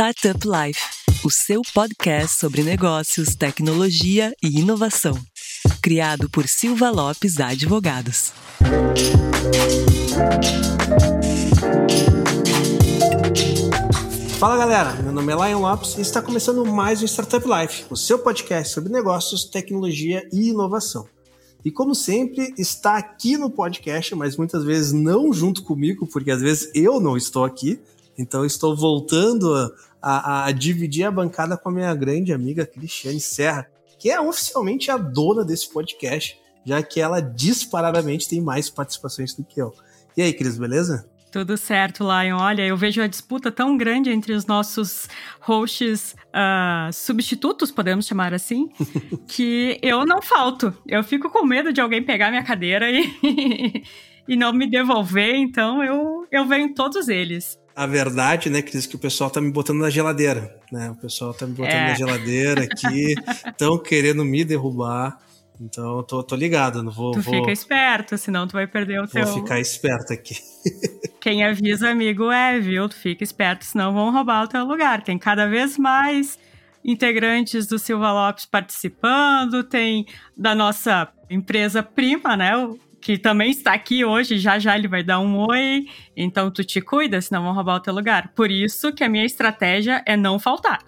Startup Life, o seu podcast sobre negócios, tecnologia e inovação. Criado por Silva Lopes Advogados. Fala galera, meu nome é Lion Lopes e está começando mais um Startup Life, o seu podcast sobre negócios, tecnologia e inovação. E como sempre, está aqui no podcast, mas muitas vezes não junto comigo, porque às vezes eu não estou aqui, então estou voltando a, a, dividir a bancada com a minha grande amiga Cristiane Serra, que é oficialmente a dona desse podcast, já que ela disparadamente tem mais participações do que eu. E aí, Cris, beleza? Tudo certo, Lion. Olha, eu vejo a disputa tão grande entre os nossos hosts uh, substitutos, podemos chamar assim, que eu não falto. Eu fico com medo de alguém pegar minha cadeira e, e não me devolver, então eu, eu venho todos eles a verdade, né, Cris, que o pessoal tá me botando na geladeira, né? O pessoal tá me botando é. na geladeira aqui, estão querendo me derrubar. Então eu tô, tô ligado, não vou. Tu vou... fica esperto, senão tu vai perder o vou teu. Vou ficar esperto aqui. Quem avisa amigo é, viu? Tu fica esperto, senão vão roubar o teu lugar. Tem cada vez mais integrantes do Silva Lopes participando, tem da nossa empresa prima, né? Que também está aqui hoje, já já ele vai dar um oi, então tu te cuida, senão vão roubar o teu lugar. Por isso que a minha estratégia é não faltar.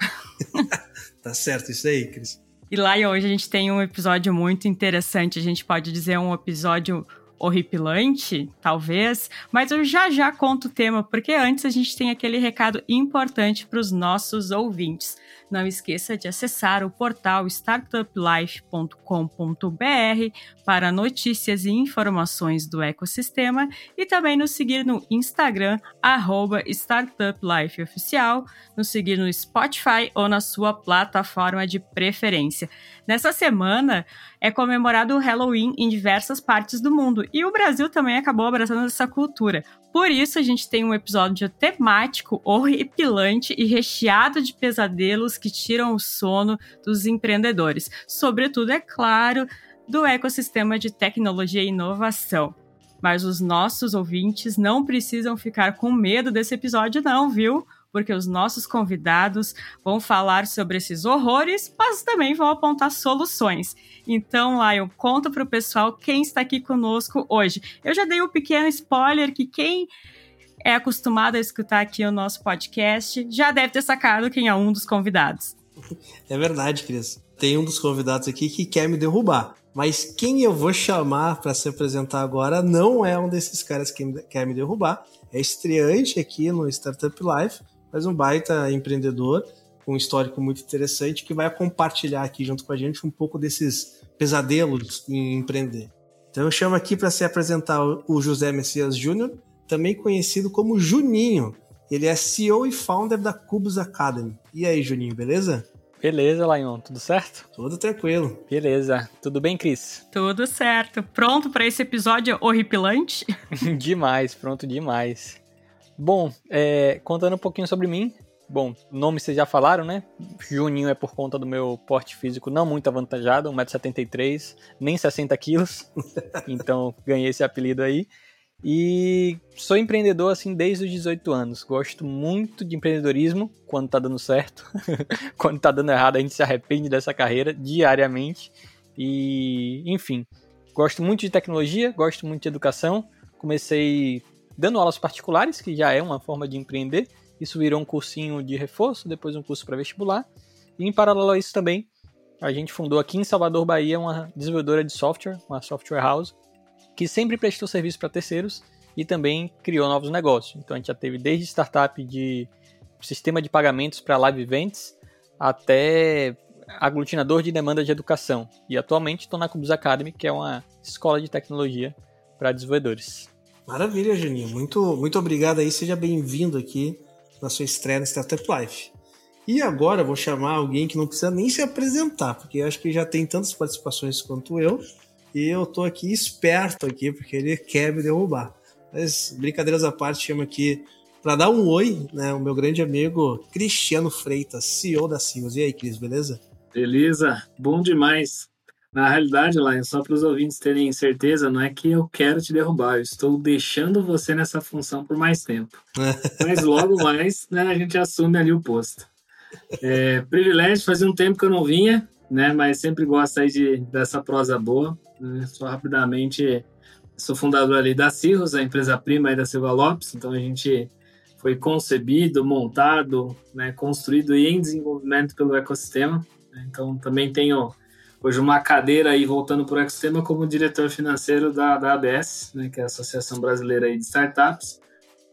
tá certo isso aí, Cris. E lá hoje a gente tem um episódio muito interessante, a gente pode dizer um episódio horripilante, talvez, mas eu já já conto o tema, porque antes a gente tem aquele recado importante para os nossos ouvintes. Não esqueça de acessar o portal startuplife.com.br para notícias e informações do ecossistema e também nos seguir no Instagram, StartupLifeOficial, nos seguir no Spotify ou na sua plataforma de preferência. Nessa semana é comemorado o Halloween em diversas partes do mundo e o Brasil também acabou abraçando essa cultura. Por isso, a gente tem um episódio temático, horripilante e recheado de pesadelos que tiram o sono dos empreendedores. Sobretudo, é claro, do ecossistema de tecnologia e inovação. Mas os nossos ouvintes não precisam ficar com medo desse episódio, não, viu? Porque os nossos convidados vão falar sobre esses horrores, mas também vão apontar soluções. Então, Lion, conta para o pessoal quem está aqui conosco hoje. Eu já dei um pequeno spoiler que quem é acostumado a escutar aqui o nosso podcast já deve ter sacado quem é um dos convidados. É verdade, Cris. Tem um dos convidados aqui que quer me derrubar. Mas quem eu vou chamar para se apresentar agora não é um desses caras que quer me derrubar. É estreante aqui no Startup Life, mas um baita empreendedor com um histórico muito interessante que vai compartilhar aqui junto com a gente um pouco desses pesadelos em empreender. Então eu chamo aqui para se apresentar o José Messias Júnior, também conhecido como Juninho. Ele é CEO e founder da Cubus Academy. E aí, Juninho, beleza? Beleza, Lion, tudo certo? Tudo tranquilo. Beleza. Tudo bem, Cris? Tudo certo. Pronto para esse episódio horripilante? demais, pronto demais. Bom, é, contando um pouquinho sobre mim. Bom, nome vocês já falaram, né? Juninho é por conta do meu porte físico não muito avantajado, 1,73m, nem 60 quilos. então ganhei esse apelido aí. E sou empreendedor assim desde os 18 anos. Gosto muito de empreendedorismo quando tá dando certo. quando tá dando errado, a gente se arrepende dessa carreira diariamente. E, enfim, gosto muito de tecnologia, gosto muito de educação. Comecei dando aulas particulares, que já é uma forma de empreender. Isso virou um cursinho de reforço, depois um curso para vestibular. E em paralelo a isso também, a gente fundou aqui em Salvador, Bahia, uma desenvolvedora de software, uma software house, que sempre prestou serviço para terceiros e também criou novos negócios. Então a gente já teve desde startup de sistema de pagamentos para live events até aglutinador de demanda de educação. E atualmente estou na Cubus Academy, que é uma escola de tecnologia para desenvolvedores. Maravilha, Juninho. Muito, muito obrigado aí. Seja bem-vindo aqui na sua estreia no Startup Life. E agora vou chamar alguém que não precisa nem se apresentar, porque acho que já tem tantas participações quanto eu, e eu tô aqui esperto aqui, porque ele quer me derrubar. Mas brincadeiras à parte, chama aqui para dar um oi, né, o meu grande amigo Cristiano Freitas, CEO da Sims. E aí, Cris, beleza? Beleza, bom demais. Na realidade, Lion, só para os ouvintes terem certeza, não é que eu quero te derrubar, eu estou deixando você nessa função por mais tempo. Mas logo mais, né, a gente assume ali o posto. É, privilégio, fazia um tempo que eu não vinha, né, mas sempre gosto aí de, dessa prosa boa. Né, só rapidamente, sou fundador ali da Cirrus, a empresa prima aí da Silva Lopes, então a gente foi concebido, montado, né, construído e em desenvolvimento pelo ecossistema. Né, então também tenho hoje uma cadeira aí voltando para o ecossistema como diretor financeiro da, da ABS, né, que é a Associação Brasileira aí de Startups.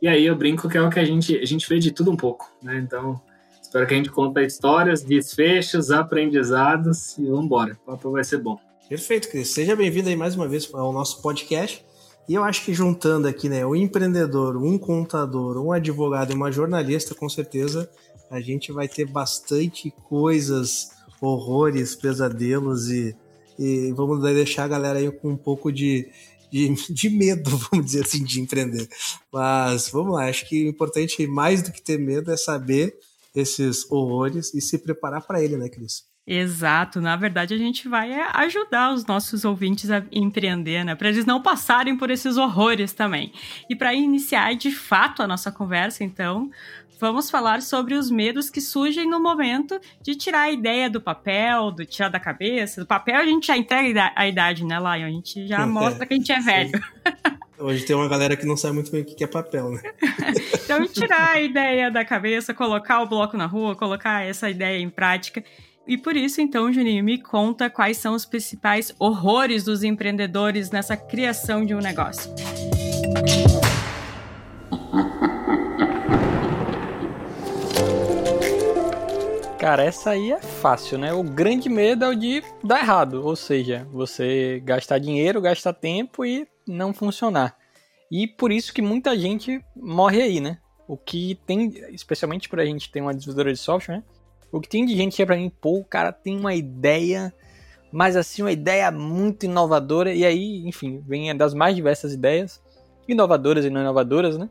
E aí eu brinco que é o que a gente, a gente vê de tudo um pouco, né? Então, espero que a gente conte histórias, desfechos, aprendizados e vamos embora. O papo vai ser bom. Perfeito, Cris. Seja bem-vindo aí mais uma vez ao nosso podcast. E eu acho que juntando aqui, né, um empreendedor, um contador, um advogado e uma jornalista, com certeza a gente vai ter bastante coisas horrores, pesadelos e, e vamos deixar a galera aí com um pouco de, de, de, medo, vamos dizer assim, de empreender. Mas vamos lá, acho que o importante, mais do que ter medo, é saber esses horrores e se preparar para ele, né, Cris? Exato, na verdade a gente vai é, ajudar os nossos ouvintes a empreender, né? Para eles não passarem por esses horrores também. E para iniciar de fato a nossa conversa, então, vamos falar sobre os medos que surgem no momento de tirar a ideia do papel, do tirar da cabeça. Do papel a gente já entrega a idade, né, Lion? A gente já mostra que a gente é velho. Hoje tem uma galera que não sabe muito bem o que é papel, né? então, tirar a ideia da cabeça, colocar o bloco na rua, colocar essa ideia em prática. E por isso, então, Juninho, me conta quais são os principais horrores dos empreendedores nessa criação de um negócio. Cara, essa aí é fácil, né? O grande medo é o de dar errado, ou seja, você gastar dinheiro, gastar tempo e não funcionar. E por isso que muita gente morre aí, né? O que tem, especialmente por a gente ter uma desenvolvedora de software, né? O que tem de gente que é pra mim, pô, o cara tem uma ideia, mas assim, uma ideia muito inovadora, e aí, enfim, vem das mais diversas ideias, inovadoras e não inovadoras, né?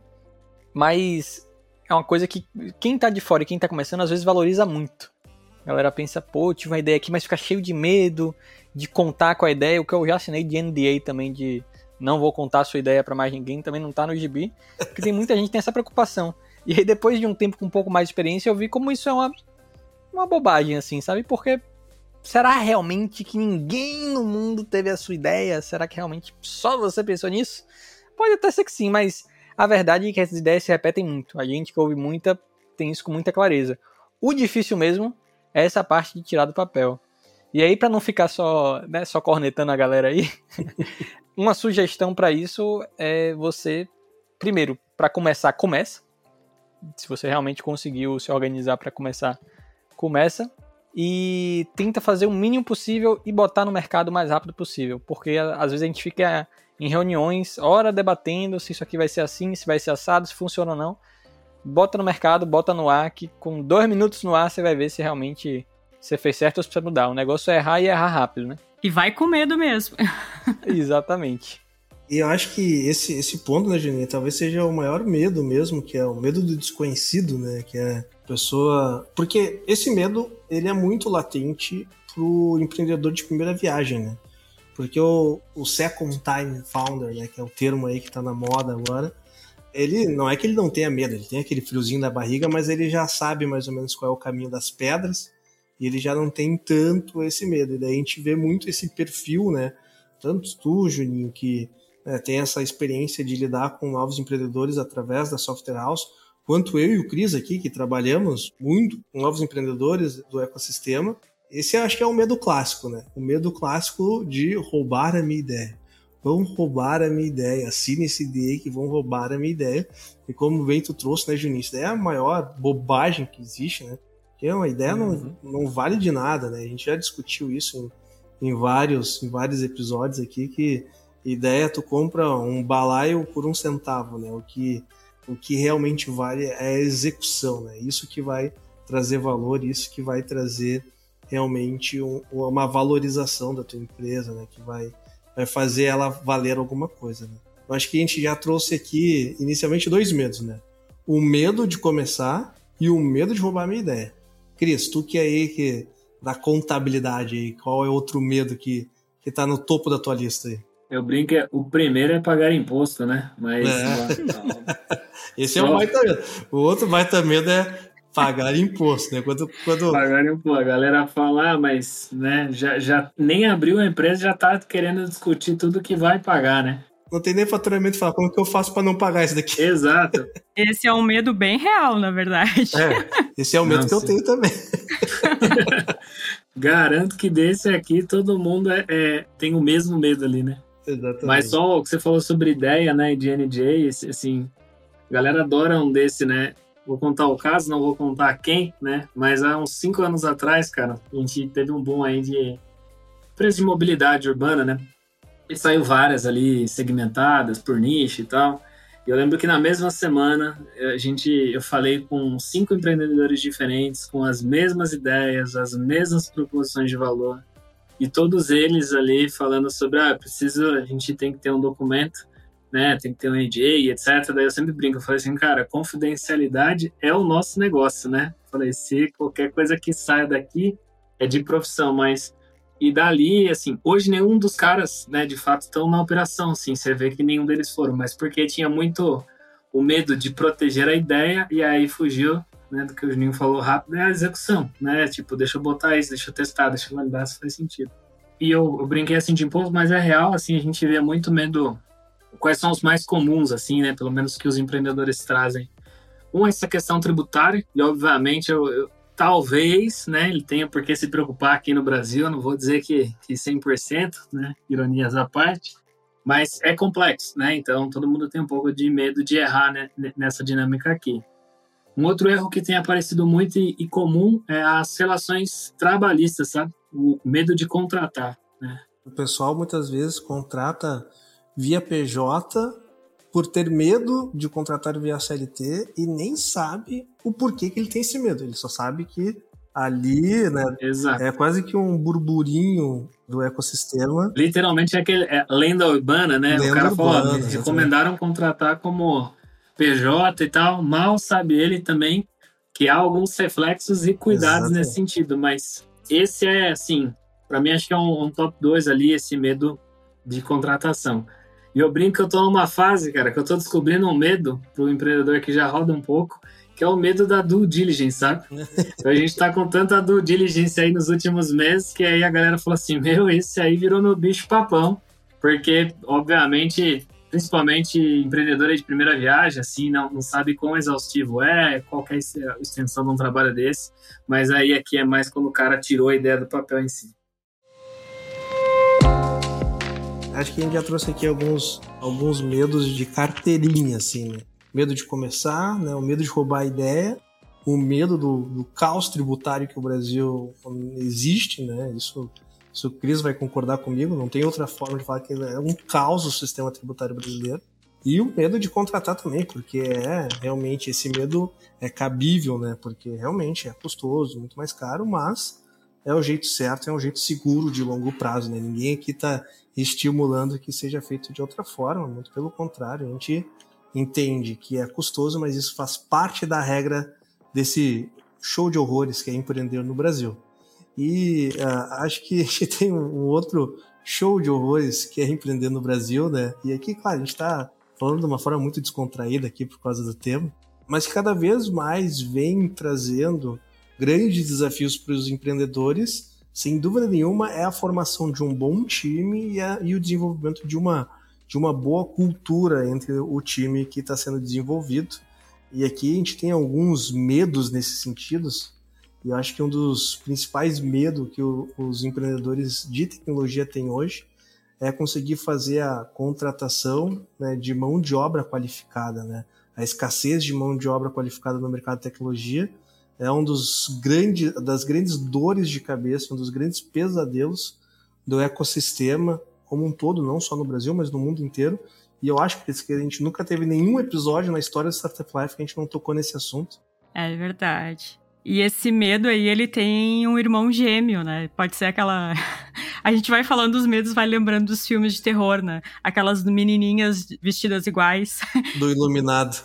Mas é uma coisa que quem tá de fora e quem tá começando às vezes valoriza muito. A galera pensa, pô, tive uma ideia aqui, mas fica cheio de medo de contar com a ideia. O que eu já assinei de NDA também, de não vou contar a sua ideia para mais ninguém, também não tá no gibi. Porque tem muita gente que tem essa preocupação. E aí, depois de um tempo com um pouco mais de experiência, eu vi como isso é uma, uma bobagem, assim, sabe? Porque será realmente que ninguém no mundo teve a sua ideia? Será que realmente só você pensou nisso? Pode até ser que sim, mas a verdade é que essas ideias se repetem muito. A gente que ouve muita tem isso com muita clareza. O difícil mesmo é essa parte de tirar do papel. E aí, para não ficar só, né, só cornetando a galera aí, uma sugestão para isso é você, primeiro, para começar, começa. Se você realmente conseguiu se organizar para começar, começa. E tenta fazer o mínimo possível e botar no mercado o mais rápido possível. Porque às vezes a gente fica em reuniões, hora debatendo se isso aqui vai ser assim, se vai ser assado, se funciona ou não. Bota no mercado, bota no ar, que com dois minutos no ar você vai ver se realmente você fez certo ou se precisa mudar. O negócio é errar e errar rápido, né? E vai com medo mesmo. Exatamente. E eu acho que esse, esse ponto, né, Juninho, talvez seja o maior medo mesmo, que é o medo do desconhecido, né? Que é a pessoa. Porque esse medo, ele é muito latente pro empreendedor de primeira viagem, né? Porque o, o Second Time Founder, né, que é o termo aí que está na moda agora, ele não é que ele não tenha medo, ele tem aquele friozinho na barriga, mas ele já sabe mais ou menos qual é o caminho das pedras e ele já não tem tanto esse medo. E daí a gente vê muito esse perfil, né? Tanto tu, Juninho, que né, tem essa experiência de lidar com novos empreendedores através da Software House, quanto eu e o Cris aqui, que trabalhamos muito com novos empreendedores do ecossistema, esse acho que é o medo clássico, né? O medo clássico de roubar a minha ideia. Vão roubar a minha ideia. Assine esse DA que vão roubar a minha ideia. E como bem tu trouxe, né, Juninho? Isso é a maior bobagem que existe, né? Porque uma ideia uhum. não, não vale de nada, né? A gente já discutiu isso em, em, vários, em vários episódios aqui, que ideia tu compra um balaio por um centavo, né? O que, o que realmente vale é a execução, né? Isso que vai trazer valor, isso que vai trazer realmente um, uma valorização da tua empresa, né? Que vai, vai fazer ela valer alguma coisa, né? Eu acho que a gente já trouxe aqui inicialmente dois medos, né? O medo de começar e o medo de roubar a minha ideia. Cris, tu que é aí que da contabilidade aí, qual é outro medo que que tá no topo da tua lista aí? Eu brinco, é, o primeiro é pagar imposto, né? Mas. É. Esse Só... é o baita medo. O outro baita medo é pagar imposto, né? Quando, quando... Pagar imposto. A galera fala, ah, mas né, já, já nem abriu a empresa, já tá querendo discutir tudo que vai pagar, né? Não tem nem faturamento, fala, como que eu faço para não pagar isso daqui? Exato. Esse é um medo bem real, na verdade. É, esse é o medo não, que eu tenho também. Garanto que desse aqui todo mundo é, é, tem o mesmo medo ali, né? Exatamente. Mas só o que você falou sobre ideia, né, de NJ, assim, a galera adora um desse, né? Vou contar o caso, não vou contar quem, né? Mas há uns cinco anos atrás, cara, a gente teve um boom aí de preço de mobilidade urbana, né? E saiu várias ali segmentadas por nicho e tal. E eu lembro que na mesma semana a gente, eu falei com cinco empreendedores diferentes, com as mesmas ideias, as mesmas proposições de valor, e todos eles ali falando sobre, ah, preciso, a gente tem que ter um documento, né, tem que ter um NDA, etc. Daí eu sempre brinco, eu falei assim, cara, confidencialidade é o nosso negócio, né? Eu falei, se qualquer coisa que saia daqui é de profissão, mas e dali, assim, hoje nenhum dos caras, né, de fato, estão na operação, assim, você vê que nenhum deles foram, mas porque tinha muito o medo de proteger a ideia e aí fugiu, né, do que o Juninho falou rápido, é a execução, né, tipo, deixa eu botar isso, deixa eu testar, deixa eu validar se faz sentido. E eu, eu brinquei assim de imposto, mas é real, assim, a gente vê muito medo, quais são os mais comuns, assim, né, pelo menos que os empreendedores trazem. Um é essa questão tributária, e obviamente eu, eu talvez, né, ele tenha por que se preocupar aqui no Brasil, não vou dizer que, que 100%, né, ironias à parte, mas é complexo, né, então todo mundo tem um pouco de medo de errar né, nessa dinâmica aqui. Um outro erro que tem aparecido muito e, e comum é as relações trabalhistas, sabe, o medo de contratar, né. O pessoal muitas vezes contrata via PJ por ter medo de contratar via CLT e nem sabe o porquê que ele tem esse medo. Ele só sabe que ali, né, Exato. é quase que um burburinho do ecossistema. Literalmente é aquele é, lenda urbana, né? Lenda o cara urbana, falou, me recomendaram contratar como PJ e tal. Mal sabe ele também que há alguns reflexos e cuidados Exatamente. nesse sentido, mas esse é assim, para mim acho que é um, um top 2 ali esse medo de contratação. E eu brinco que eu tô numa fase, cara, que eu tô descobrindo um medo pro empreendedor que já roda um pouco, que é o medo da due diligence, sabe? Então a gente tá com tanta due diligence aí nos últimos meses que aí a galera falou assim: meu, esse aí virou meu bicho papão. Porque, obviamente, principalmente empreendedor de primeira viagem, assim, não, não sabe quão exaustivo é, qual é a extensão de um trabalho desse, mas aí aqui é mais quando o cara tirou a ideia do papel em si. Acho que a gente já trouxe aqui alguns, alguns medos de carteirinha, assim, né? Medo de começar, né? O medo de roubar a ideia, o medo do, do caos tributário que o Brasil existe, né? Isso, isso o Cris vai concordar comigo, não tem outra forma de falar que é um caos o sistema tributário brasileiro. E o medo de contratar também, porque é realmente esse medo é cabível, né? Porque realmente é custoso, muito mais caro, mas é o jeito certo, é um jeito seguro de longo prazo, né? Ninguém aqui está estimulando que seja feito de outra forma, muito pelo contrário, a gente entende que é custoso, mas isso faz parte da regra desse show de horrores que é empreender no Brasil. E uh, acho que a gente tem um, outro show de horrores que é empreender no Brasil, né? E aqui, claro, a gente está falando de uma forma muito descontraída aqui por causa do tema, mas que cada vez mais vem trazendo grandes desafios para os empreendedores, sem dúvida nenhuma, é a formação de um bom time e, a, e o desenvolvimento de uma, de uma boa cultura entre o time que está sendo desenvolvido. E aqui a gente tem alguns medos nesses sentidos, e eu acho que um dos principais medos que o, os empreendedores de tecnologia têm hoje é conseguir fazer a contratação né, de mão de obra qualificada, né? A escassez de mão de obra qualificada no mercado de tecnologia é um dos grandes, das grandes dores de cabeça, um dos grandes pesadelos do ecossistema como um todo, não só no Brasil, mas no mundo inteiro. E eu acho que a gente nunca teve nenhum episódio na história do Startup Life que a gente não tocou nesse assunto. É verdade. E esse medo aí, ele tem um irmão gêmeo, né? Pode ser aquela. A gente vai falando dos medos, vai lembrando dos filmes de terror, né? Aquelas menininhas vestidas iguais. Do Iluminado.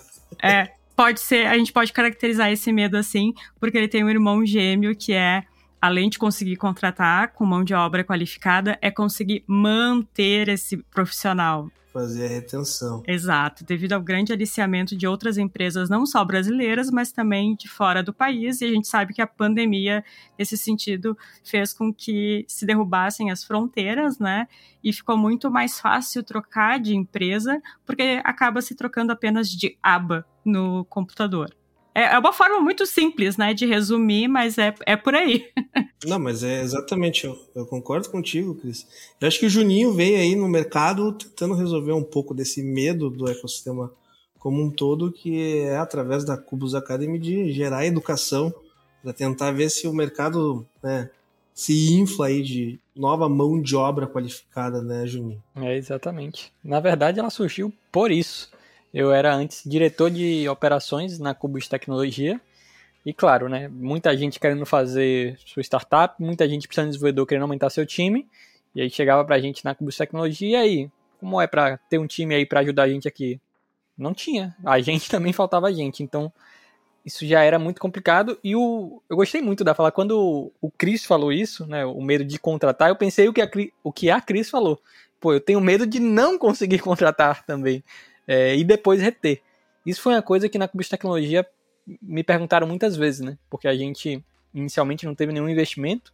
É pode ser, a gente pode caracterizar esse medo assim, porque ele tem um irmão gêmeo que é além de conseguir contratar com mão de obra qualificada, é conseguir manter esse profissional fazer a retenção. Exato, devido ao grande aliciamento de outras empresas, não só brasileiras, mas também de fora do país. E a gente sabe que a pandemia, nesse sentido, fez com que se derrubassem as fronteiras, né? E ficou muito mais fácil trocar de empresa, porque acaba se trocando apenas de aba no computador. É, é uma forma muito simples, né, de resumir, mas é, é por aí. Não, mas é exatamente, eu, eu, concordo contigo, Cris. Eu acho que o Juninho veio aí no mercado tentando resolver um pouco desse medo do ecossistema como um todo, que é através da Cubus Academy de gerar educação, para tentar ver se o mercado né, se infla aí de nova mão de obra qualificada, né, Juninho? É, exatamente. Na verdade, ela surgiu por isso eu era antes diretor de operações na Cubus Tecnologia. E claro, né, muita gente querendo fazer sua startup, muita gente precisando de desenvolvedor querendo aumentar seu time. E aí chegava pra gente na Cubus Tecnologia, e aí, como é para ter um time aí para ajudar a gente aqui? Não tinha. A gente também faltava gente. Então, isso já era muito complicado. E o, eu gostei muito da fala. Quando o Chris falou isso, né, o medo de contratar, eu pensei o que a, o que a Cris falou. Pô, eu tenho medo de não conseguir contratar também é, e depois reter. Isso foi uma coisa que na Cubis Tecnologia me perguntaram muitas vezes, né? Porque a gente inicialmente não teve nenhum investimento,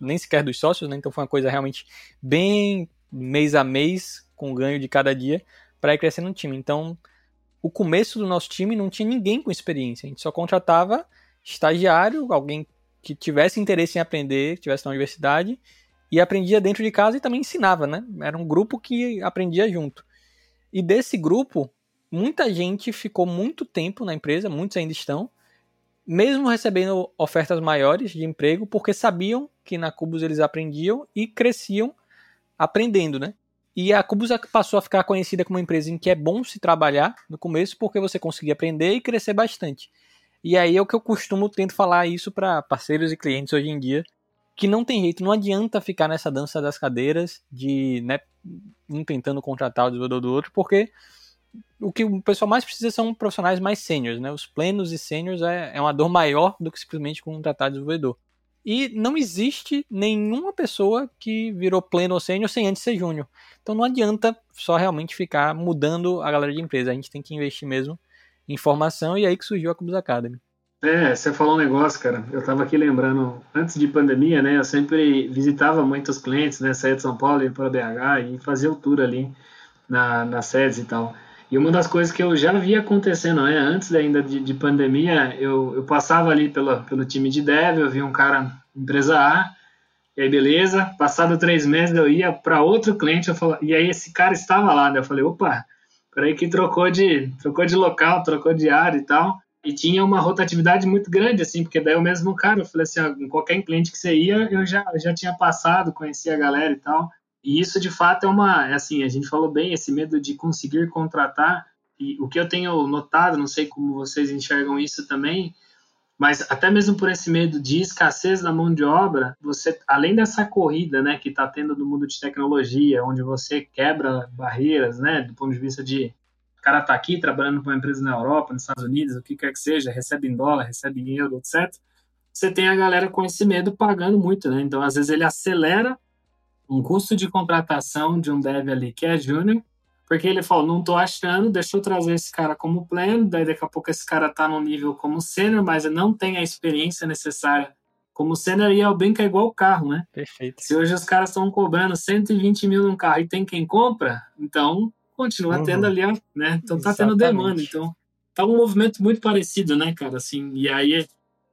nem sequer dos sócios, né? Então foi uma coisa realmente bem mês a mês, com ganho de cada dia, para ir crescendo no time. Então, o começo do nosso time não tinha ninguém com experiência. A gente só contratava estagiário, alguém que tivesse interesse em aprender, que tivesse na universidade, e aprendia dentro de casa e também ensinava, né? Era um grupo que aprendia junto. E desse grupo, muita gente ficou muito tempo na empresa, muitos ainda estão, mesmo recebendo ofertas maiores de emprego, porque sabiam que na Cubus eles aprendiam e cresciam aprendendo, né? E a Cubus passou a ficar conhecida como uma empresa em que é bom se trabalhar no começo, porque você conseguia aprender e crescer bastante. E aí é o que eu costumo tento falar isso para parceiros e clientes hoje em dia, que não tem jeito, não adianta ficar nessa dança das cadeiras de, né, um tentando contratar o desenvolvedor do outro, porque o que o pessoal mais precisa são profissionais mais sêniores, né? Os plenos e sêniores é, é uma dor maior do que simplesmente contratar desenvolvedor. E não existe nenhuma pessoa que virou pleno ou sênior sem antes ser júnior. Então não adianta só realmente ficar mudando a galera de empresa. A gente tem que investir mesmo em formação e é aí que surgiu a Cubus Academy. É, você falou um negócio, cara. Eu tava aqui lembrando, antes de pandemia, né? Eu sempre visitava muitos clientes, né? Saía de São Paulo, ia para BH e fazia o tour ali na, nas sedes e tal. E uma das coisas que eu já via acontecendo, né? Antes ainda de, de pandemia, eu, eu passava ali pela, pelo time de dev, eu via um cara, empresa A, e aí beleza. Passado três meses eu ia para outro cliente, eu falava, e aí esse cara estava lá, né? Eu falei, opa, peraí que trocou de, trocou de local, trocou de área e tal e tinha uma rotatividade muito grande, assim, porque daí o mesmo cara, eu falei assim, ah, em qualquer cliente que você ia, eu já, já tinha passado, conhecia a galera e tal. E isso, de fato, é uma, é assim, a gente falou bem, esse medo de conseguir contratar, e o que eu tenho notado, não sei como vocês enxergam isso também, mas até mesmo por esse medo de escassez na mão de obra, você, além dessa corrida, né, que está tendo no mundo de tecnologia, onde você quebra barreiras, né, do ponto de vista de cara está aqui trabalhando para uma empresa na Europa, nos Estados Unidos, o que quer que seja, recebe em dólar, recebe em euro, etc. Você tem a galera com esse medo pagando muito, né? Então, às vezes, ele acelera um custo de contratação de um dev ali que é júnior, porque ele falou, não estou achando, deixa eu trazer esse cara como pleno, daí daqui a pouco esse cara está no nível como sênior, mas não tem a experiência necessária como sênior e é o bem que é igual o carro, né? Perfeito. Se hoje os caras estão cobrando 120 mil num carro e tem quem compra, então continua uhum. tendo ali, né? Então tá tendo demanda. Então tá um movimento muito parecido, né, cara? Assim, e aí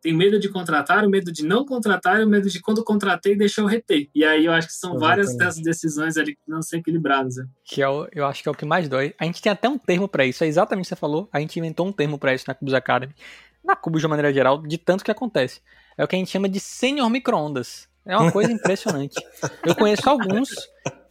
tem medo de contratar, o medo de não contratar e o medo de quando contratei deixar eu reter. E aí eu acho que são Exatamente. várias dessas decisões ali que não são equilibradas. Né? Que é o, eu acho que é o que mais dói. A gente tem até um termo para isso, é exatamente o que você falou. A gente inventou um termo para isso na Cubus Academy. Na Cubus de maneira geral, de tanto que acontece. É o que a gente chama de sênior microondas. É uma coisa impressionante. Eu conheço alguns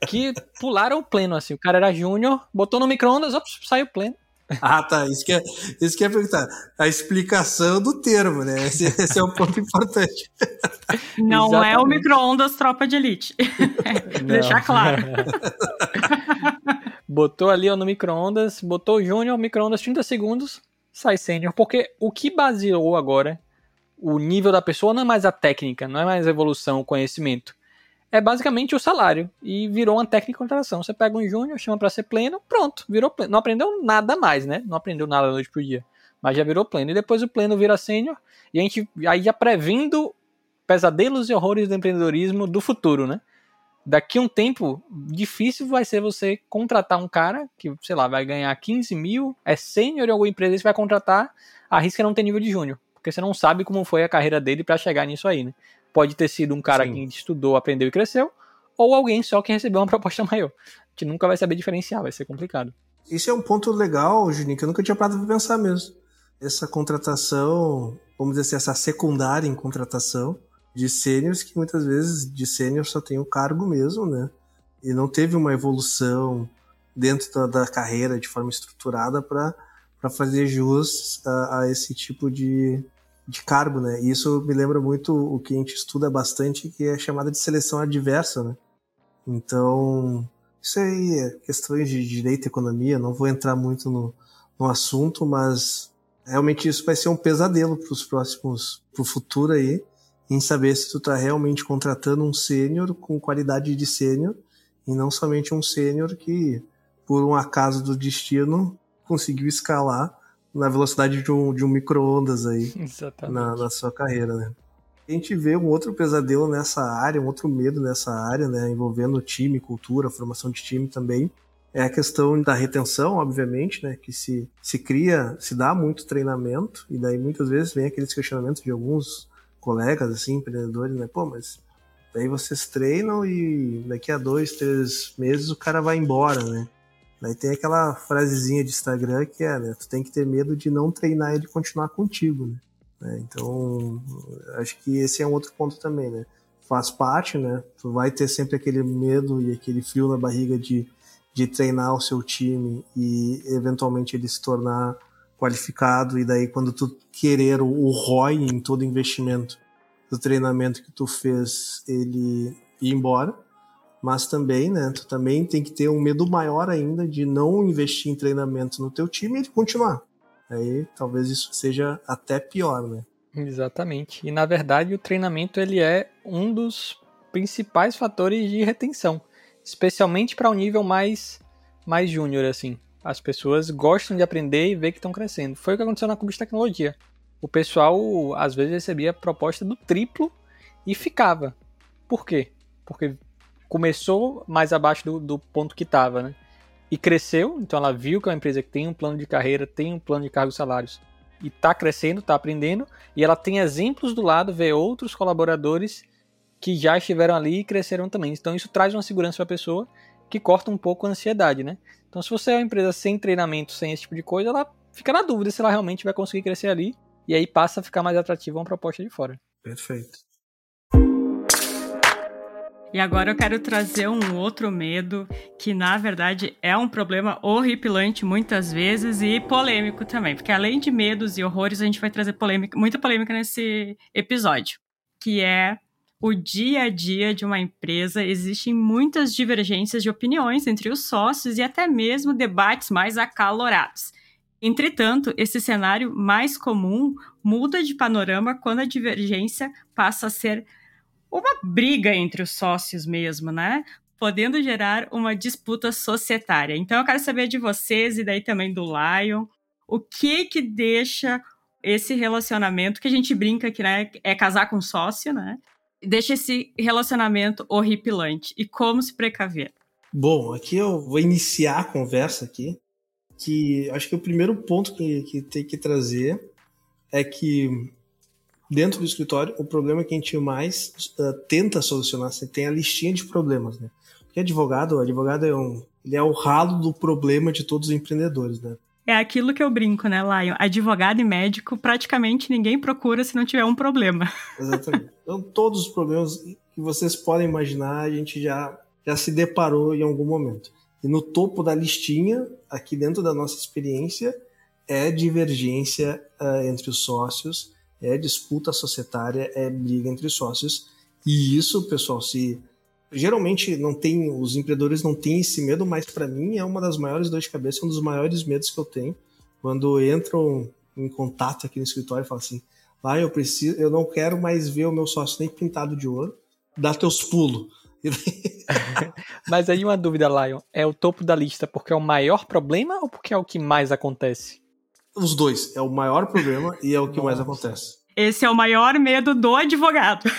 que pularam o pleno, assim. O cara era júnior, botou no micro-ondas, saiu pleno. Ah, tá. Isso que, é, isso que é perguntar. A explicação do termo, né? Esse, esse é um ponto importante. Não Exatamente. é o micro-ondas tropa de elite. Deixar claro. botou ali ó, no micro-ondas, botou o júnior, micro-ondas 30 segundos, sai sênior. Porque o que baseou agora o nível da pessoa não é mais a técnica, não é mais a evolução, o conhecimento. É basicamente o salário. E virou uma técnica de contratação. Você pega um júnior, chama para ser pleno, pronto, virou pleno. Não aprendeu nada mais, né? Não aprendeu nada da noite pro dia. Mas já virou pleno. E depois o pleno vira sênior. E a gente aí já previndo pesadelos e horrores do empreendedorismo do futuro, né? Daqui a um tempo, difícil vai ser você contratar um cara que, sei lá, vai ganhar 15 mil, é sênior em alguma empresa, você vai contratar, arrisca não ter nível de júnior porque você não sabe como foi a carreira dele para chegar nisso aí, né? Pode ter sido um cara Sim. que estudou, aprendeu e cresceu, ou alguém só que recebeu uma proposta maior. A gente nunca vai saber diferenciar, vai ser complicado. Isso é um ponto legal, Juninho, que eu nunca tinha parado pra pensar mesmo. Essa contratação, vamos dizer assim, essa secundária em contratação de sêniores, que muitas vezes de sênior só tem o cargo mesmo, né? E não teve uma evolução dentro da, da carreira de forma estruturada para fazer jus a, a, esse tipo de, de cargo, né? E isso me lembra muito o que a gente estuda bastante, que é chamada de seleção adversa, né? Então, isso aí é questões de direito e economia, não vou entrar muito no, no assunto, mas realmente isso vai ser um pesadelo para os próximos, para o futuro aí, em saber se tu está realmente contratando um sênior com qualidade de sênior e não somente um sênior que, por um acaso do destino, conseguiu escalar na velocidade de um, de um micro-ondas aí na, na, sua carreira, né? A gente vê um outro pesadelo nessa área, um outro medo nessa área, né? Envolvendo time, cultura, formação de time também. É a questão da retenção, obviamente, né? Que se, se cria, se dá muito treinamento, e daí muitas vezes vem aqueles questionamentos de alguns colegas, assim, empreendedores, né? Pô, mas daí vocês treinam e daqui a dois, três meses o cara vai embora, né? Daí tem aquela frasezinha de Instagram que é, né? Tu tem que ter medo de não treinar ele continuar contigo, né? É, então, acho que esse é um outro ponto também, né? Faz parte, né? Tu vai ter sempre aquele medo e aquele frio na barriga de, de treinar o seu time e eventualmente ele se tornar qualificado e daí quando tu querer o, o ROI em todo investimento do treinamento que tu fez, ele ir embora mas também, né, tu também tem que ter um medo maior ainda de não investir em treinamento no teu time e continuar. Aí talvez isso seja até pior, né? Exatamente. E na verdade o treinamento ele é um dos principais fatores de retenção, especialmente para um nível mais mais júnior assim. As pessoas gostam de aprender e ver que estão crescendo. Foi o que aconteceu na Cubis Tecnologia. O pessoal às vezes recebia proposta do triplo e ficava. Por quê? Porque começou mais abaixo do, do ponto que estava, né? E cresceu, então ela viu que é uma empresa que tem um plano de carreira, tem um plano de cargos e salários, e está crescendo, está aprendendo, e ela tem exemplos do lado, vê outros colaboradores que já estiveram ali e cresceram também. Então isso traz uma segurança para a pessoa que corta um pouco a ansiedade, né? Então se você é uma empresa sem treinamento, sem esse tipo de coisa, ela fica na dúvida se ela realmente vai conseguir crescer ali, e aí passa a ficar mais atrativa uma proposta de fora. Perfeito. E agora eu quero trazer um outro medo que, na verdade, é um problema horripilante muitas vezes e polêmico também. Porque além de medos e horrores, a gente vai trazer polêmica, muita polêmica nesse episódio. Que é o dia a dia de uma empresa. Existem muitas divergências de opiniões entre os sócios e até mesmo debates mais acalorados. Entretanto, esse cenário mais comum muda de panorama quando a divergência passa a ser uma briga entre os sócios mesmo, né? Podendo gerar uma disputa societária. Então eu quero saber de vocês e daí também do Lion, o que que deixa esse relacionamento que a gente brinca que né, é casar com sócio, né? Deixa esse relacionamento horripilante e como se precaver. Bom, aqui eu vou iniciar a conversa aqui, que acho que o primeiro ponto que, que tem que trazer é que dentro do escritório, o problema que a gente mais uh, tenta solucionar, você tem a listinha de problemas, né? Porque advogado, o advogado é um, ele é o ralo do problema de todos os empreendedores, né? É aquilo que eu brinco, né, Lion? Advogado e médico, praticamente ninguém procura se não tiver um problema. Exatamente. Então, todos os problemas que vocês podem imaginar, a gente já, já se deparou em algum momento. E no topo da listinha, aqui dentro da nossa experiência, é divergência uh, entre os sócios, é disputa societária, é briga entre sócios. E isso, pessoal, se geralmente não tem, os empreendedores não têm esse medo, mas para mim é uma das maiores dores de cabeça, um dos maiores medos que eu tenho quando entram em contato aqui no escritório e falam assim: Lá eu preciso, eu não quero mais ver o meu sócio nem pintado de ouro. Dá teus pulos. Mas aí uma dúvida, Lion. É o topo da lista porque é o maior problema ou porque é o que mais acontece? Os dois. É o maior problema e é o que Nossa. mais acontece. Esse é o maior medo do advogado.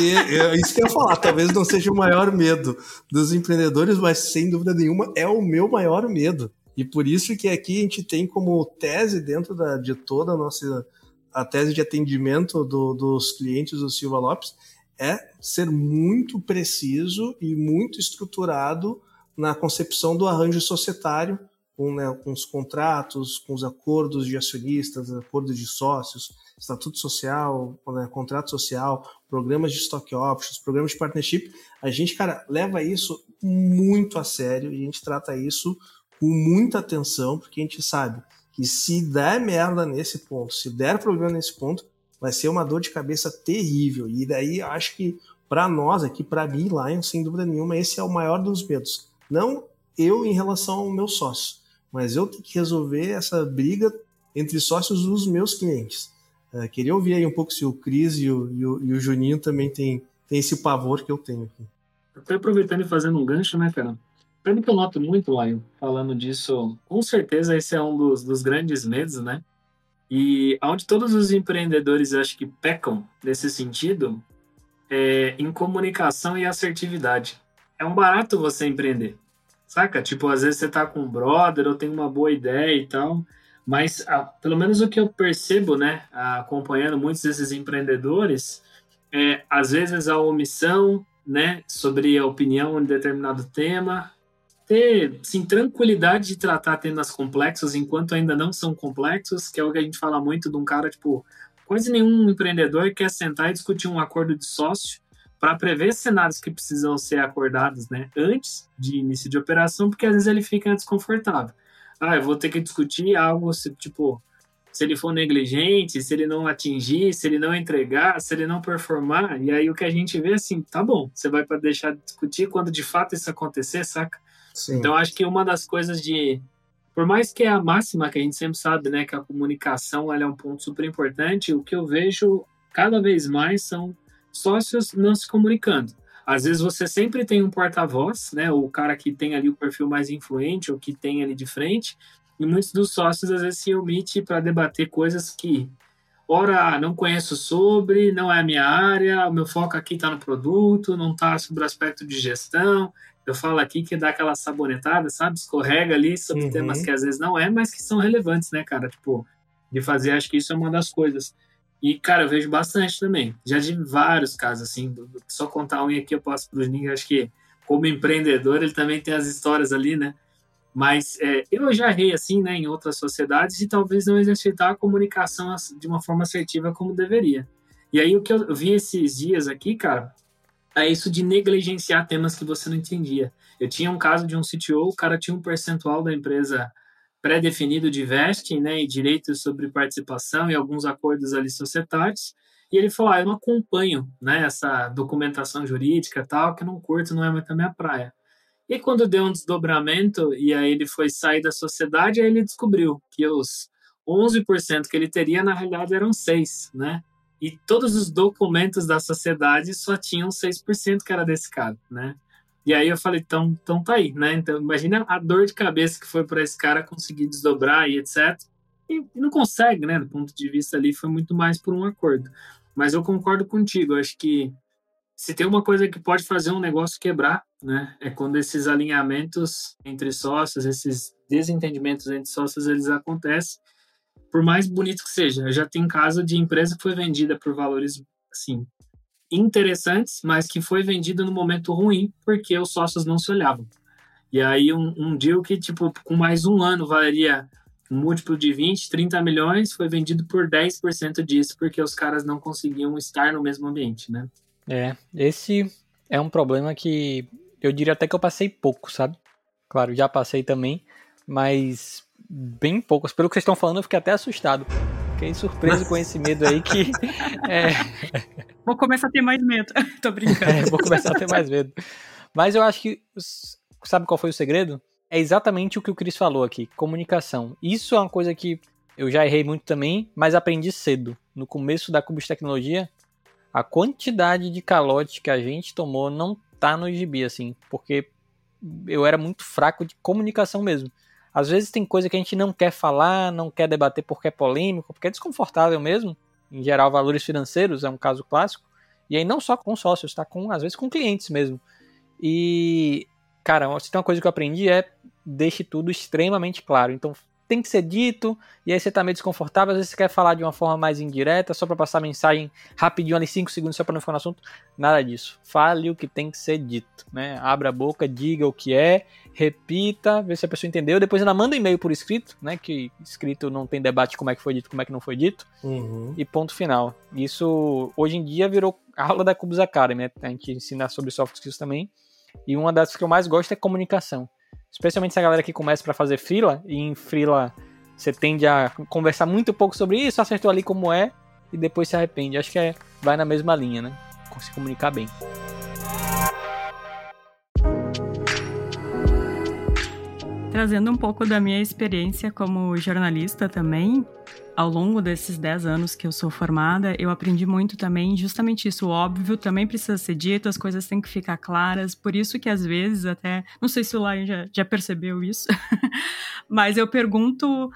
E, é isso que eu ia falar. Talvez não seja o maior medo dos empreendedores, mas sem dúvida nenhuma é o meu maior medo. E por isso que aqui a gente tem como tese dentro da, de toda a nossa a tese de atendimento do, dos clientes do Silva Lopes é ser muito preciso e muito estruturado na concepção do arranjo societário com, né, com os contratos, com os acordos de acionistas, acordos de sócios, estatuto social, né, contrato social, programas de stock options, programas de partnership, a gente, cara, leva isso muito a sério e a gente trata isso com muita atenção, porque a gente sabe que se der merda nesse ponto, se der problema nesse ponto, vai ser uma dor de cabeça terrível. E daí acho que para nós aqui, para mim, Lion, sem dúvida nenhuma, esse é o maior dos medos. Não eu em relação ao meu sócio, mas eu tenho que resolver essa briga entre sócios dos meus clientes. Uh, queria ouvir aí um pouco se o Cris e o, e o, e o Juninho também tem, tem esse pavor que eu tenho aqui. Até aproveitando e fazendo um gancho, né, cara? Pelo que eu noto muito, Lion, falando disso, com certeza esse é um dos, dos grandes medos, né? E onde todos os empreendedores acho que pecam nesse sentido é em comunicação e assertividade. É um barato você empreender. Saca? Tipo, às vezes você tá com um brother ou tem uma boa ideia e tal, mas ah, pelo menos o que eu percebo, né, acompanhando muitos desses empreendedores, é às vezes a omissão, né, sobre a opinião em determinado tema, ter, sim, tranquilidade de tratar temas complexos enquanto ainda não são complexos, que é o que a gente fala muito de um cara, tipo, quase nenhum empreendedor quer sentar e discutir um acordo de sócio para prever cenários que precisam ser acordados né, antes de início de operação, porque às vezes ele fica desconfortável. Ah, eu vou ter que discutir algo, se, tipo, se ele for negligente, se ele não atingir, se ele não entregar, se ele não performar, e aí o que a gente vê assim, tá bom, você vai para deixar de discutir quando de fato isso acontecer, saca? Sim. Então acho que uma das coisas de por mais que é a máxima que a gente sempre sabe, né, que a comunicação é um ponto super importante, o que eu vejo cada vez mais são sócios não se comunicando. Às vezes você sempre tem um porta-voz, né? O cara que tem ali o perfil mais influente, ou que tem ali de frente, e muitos dos sócios às vezes se omite para debater coisas que, ora, não conheço sobre, não é a minha área, o meu foco aqui está no produto, não está sobre o aspecto de gestão. Eu falo aqui que dá aquela sabonetada, sabe? Escorrega ali sobre uhum. temas que às vezes não é, mas que são relevantes, né, cara? Tipo, de fazer, acho que isso é uma das coisas. E, cara, eu vejo bastante também. Já de vários casos, assim. Só contar um aqui eu posso pro Juninho. Acho que, como empreendedor, ele também tem as histórias ali, né? Mas é, eu já errei, assim, né, em outras sociedades e talvez não exercitar a comunicação de uma forma assertiva como deveria. E aí, o que eu vi esses dias aqui, cara, é isso de negligenciar temas que você não entendia. Eu tinha um caso de um CTO, o cara tinha um percentual da empresa pré-definido de vesting, né, e direitos sobre participação e alguns acordos ali societários. E ele falou: ah, eu não acompanho, né, essa documentação jurídica tal, que não curto, não é muito a minha praia. E quando deu um desdobramento e aí ele foi sair da sociedade, aí ele descobriu que os 11% que ele teria na realidade eram 6, né? E todos os documentos da sociedade só tinham 6% que era desse cara, né? E aí eu falei, então, então tá aí, né? Então imagina a dor de cabeça que foi para esse cara conseguir desdobrar e etc. E, e, não consegue, né? Do ponto de vista ali, foi muito mais por um acordo. Mas eu concordo contigo, acho que se tem uma coisa que pode fazer um negócio quebrar, né? É quando esses alinhamentos entre sócios, esses desentendimentos entre sócios, eles acontecem. Por mais bonito que seja, eu já tenho caso de empresa que foi vendida por valores assim interessantes, mas que foi vendido no momento ruim porque os sócios não se olhavam. E aí um, um deal que, tipo, com mais um ano valeria um múltiplo de 20, 30 milhões, foi vendido por 10% disso, porque os caras não conseguiam estar no mesmo ambiente, né? É, esse é um problema que eu diria até que eu passei pouco, sabe? Claro, já passei também, mas bem poucos. Pelo que vocês estão falando, eu fiquei até assustado. Fiquei surpreso com esse medo aí que. É... Vou começar a ter mais medo. Tô brincando. É, vou começar a ter mais medo. Mas eu acho que. Sabe qual foi o segredo? É exatamente o que o Cris falou aqui: comunicação. Isso é uma coisa que eu já errei muito também, mas aprendi cedo. No começo da Cubos Tecnologia, a quantidade de calote que a gente tomou não tá no gibi, assim, porque eu era muito fraco de comunicação mesmo. Às vezes tem coisa que a gente não quer falar, não quer debater porque é polêmico, porque é desconfortável mesmo. Em geral, valores financeiros é um caso clássico. E aí não só com sócios, tá? Com, às vezes com clientes mesmo. E, cara, se tem uma coisa que eu aprendi é deixe tudo extremamente claro. Então tem que ser dito, e aí você tá meio desconfortável, às vezes você quer falar de uma forma mais indireta, só para passar mensagem rapidinho ali, 5 segundos, só pra não ficar no assunto. Nada disso. Fale o que tem que ser dito, né? Abra a boca, diga o que é, repita, vê se a pessoa entendeu, depois ainda manda um e-mail por escrito, né? Que escrito não tem debate como é que foi dito, como é que não foi dito, Uhum. e ponto final. Isso, hoje em dia, virou a aula da Cubus Academy, né? A gente ensina sobre soft skills também, e uma das que eu mais gosto é comunicação. Especialmente se a galera que começa para fazer frila, e em frila você tende a conversar muito pouco sobre isso, acertou ali como é, e depois se arrepende. Acho que é, vai na mesma linha, né? Se comunicar bem. Trazendo um pouco da minha experiência como jornalista também, ao longo desses 10 anos que eu sou formada, eu aprendi muito também justamente isso. Óbvio também precisa ser dito, as coisas têm que ficar claras. Por isso que às vezes até, não sei se o Lion já, já percebeu isso, mas eu pergunto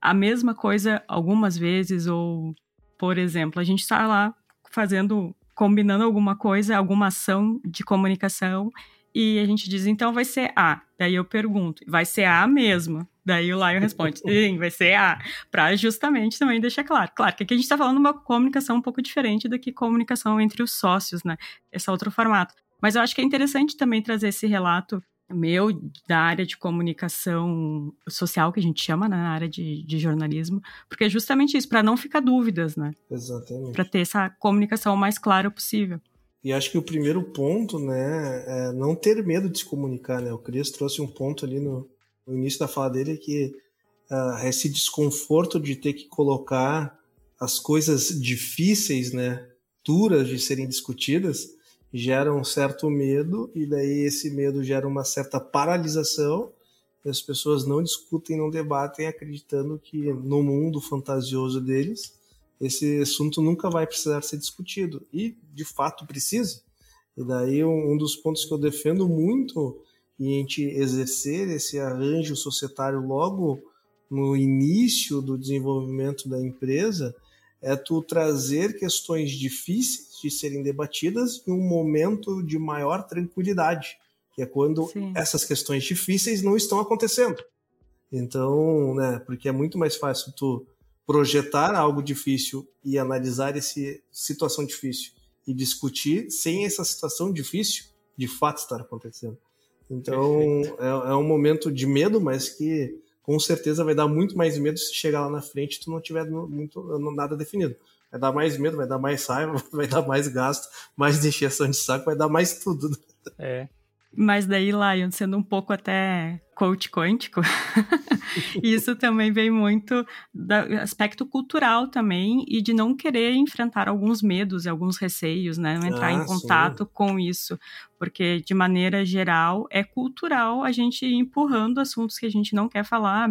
a mesma coisa algumas vezes, ou, por exemplo, a gente está lá fazendo, combinando alguma coisa, alguma ação de comunicação, e a gente diz, então vai ser A. Daí eu pergunto, vai ser A mesmo? Daí o Lion responde, sim, vai ser A. Para justamente também deixar claro. Claro que aqui a gente está falando uma comunicação um pouco diferente do que comunicação entre os sócios, né? Esse é outro formato. Mas eu acho que é interessante também trazer esse relato meu da área de comunicação social, que a gente chama, né, na área de, de jornalismo, porque é justamente isso, para não ficar dúvidas, né? Exatamente. Para ter essa comunicação mais clara possível. E acho que o primeiro ponto, né, é não ter medo de se comunicar, né? O Cris trouxe um ponto ali no, no início da fala dele que uh, esse desconforto de ter que colocar as coisas difíceis, né, duras de serem discutidas, gera um certo medo e daí esse medo gera uma certa paralisação e as pessoas não discutem, não debatem, acreditando que no mundo fantasioso deles esse assunto nunca vai precisar ser discutido. E, de fato, precisa. E daí, um, dos pontos que eu defendo muito em a gente exercer esse arranjo societário logo no início do desenvolvimento da empresa é tu trazer questões difíceis de serem debatidas em um momento de maior tranquilidade, que é quando Sim. essas questões difíceis não estão acontecendo. Então, né, porque é muito mais fácil tu projetar algo difícil e analisar essa situação difícil e discutir sem essa situação difícil de fato estar acontecendo. Então é, é, um momento de medo, mas que com certeza vai dar muito mais medo se chegar lá na frente e tu não tiver muito nada definido. Vai dar mais medo, vai dar mais raiva, vai dar mais gasto, mais encheção de saco, vai dar mais tudo. É. Mas daí, Lion, sendo um pouco até coach quântico, isso também vem muito do aspecto cultural também e de não querer enfrentar alguns medos e alguns receios, né? Não entrar ah, em contato sim. com isso, porque de maneira geral é cultural a gente ir empurrando assuntos que a gente não quer falar,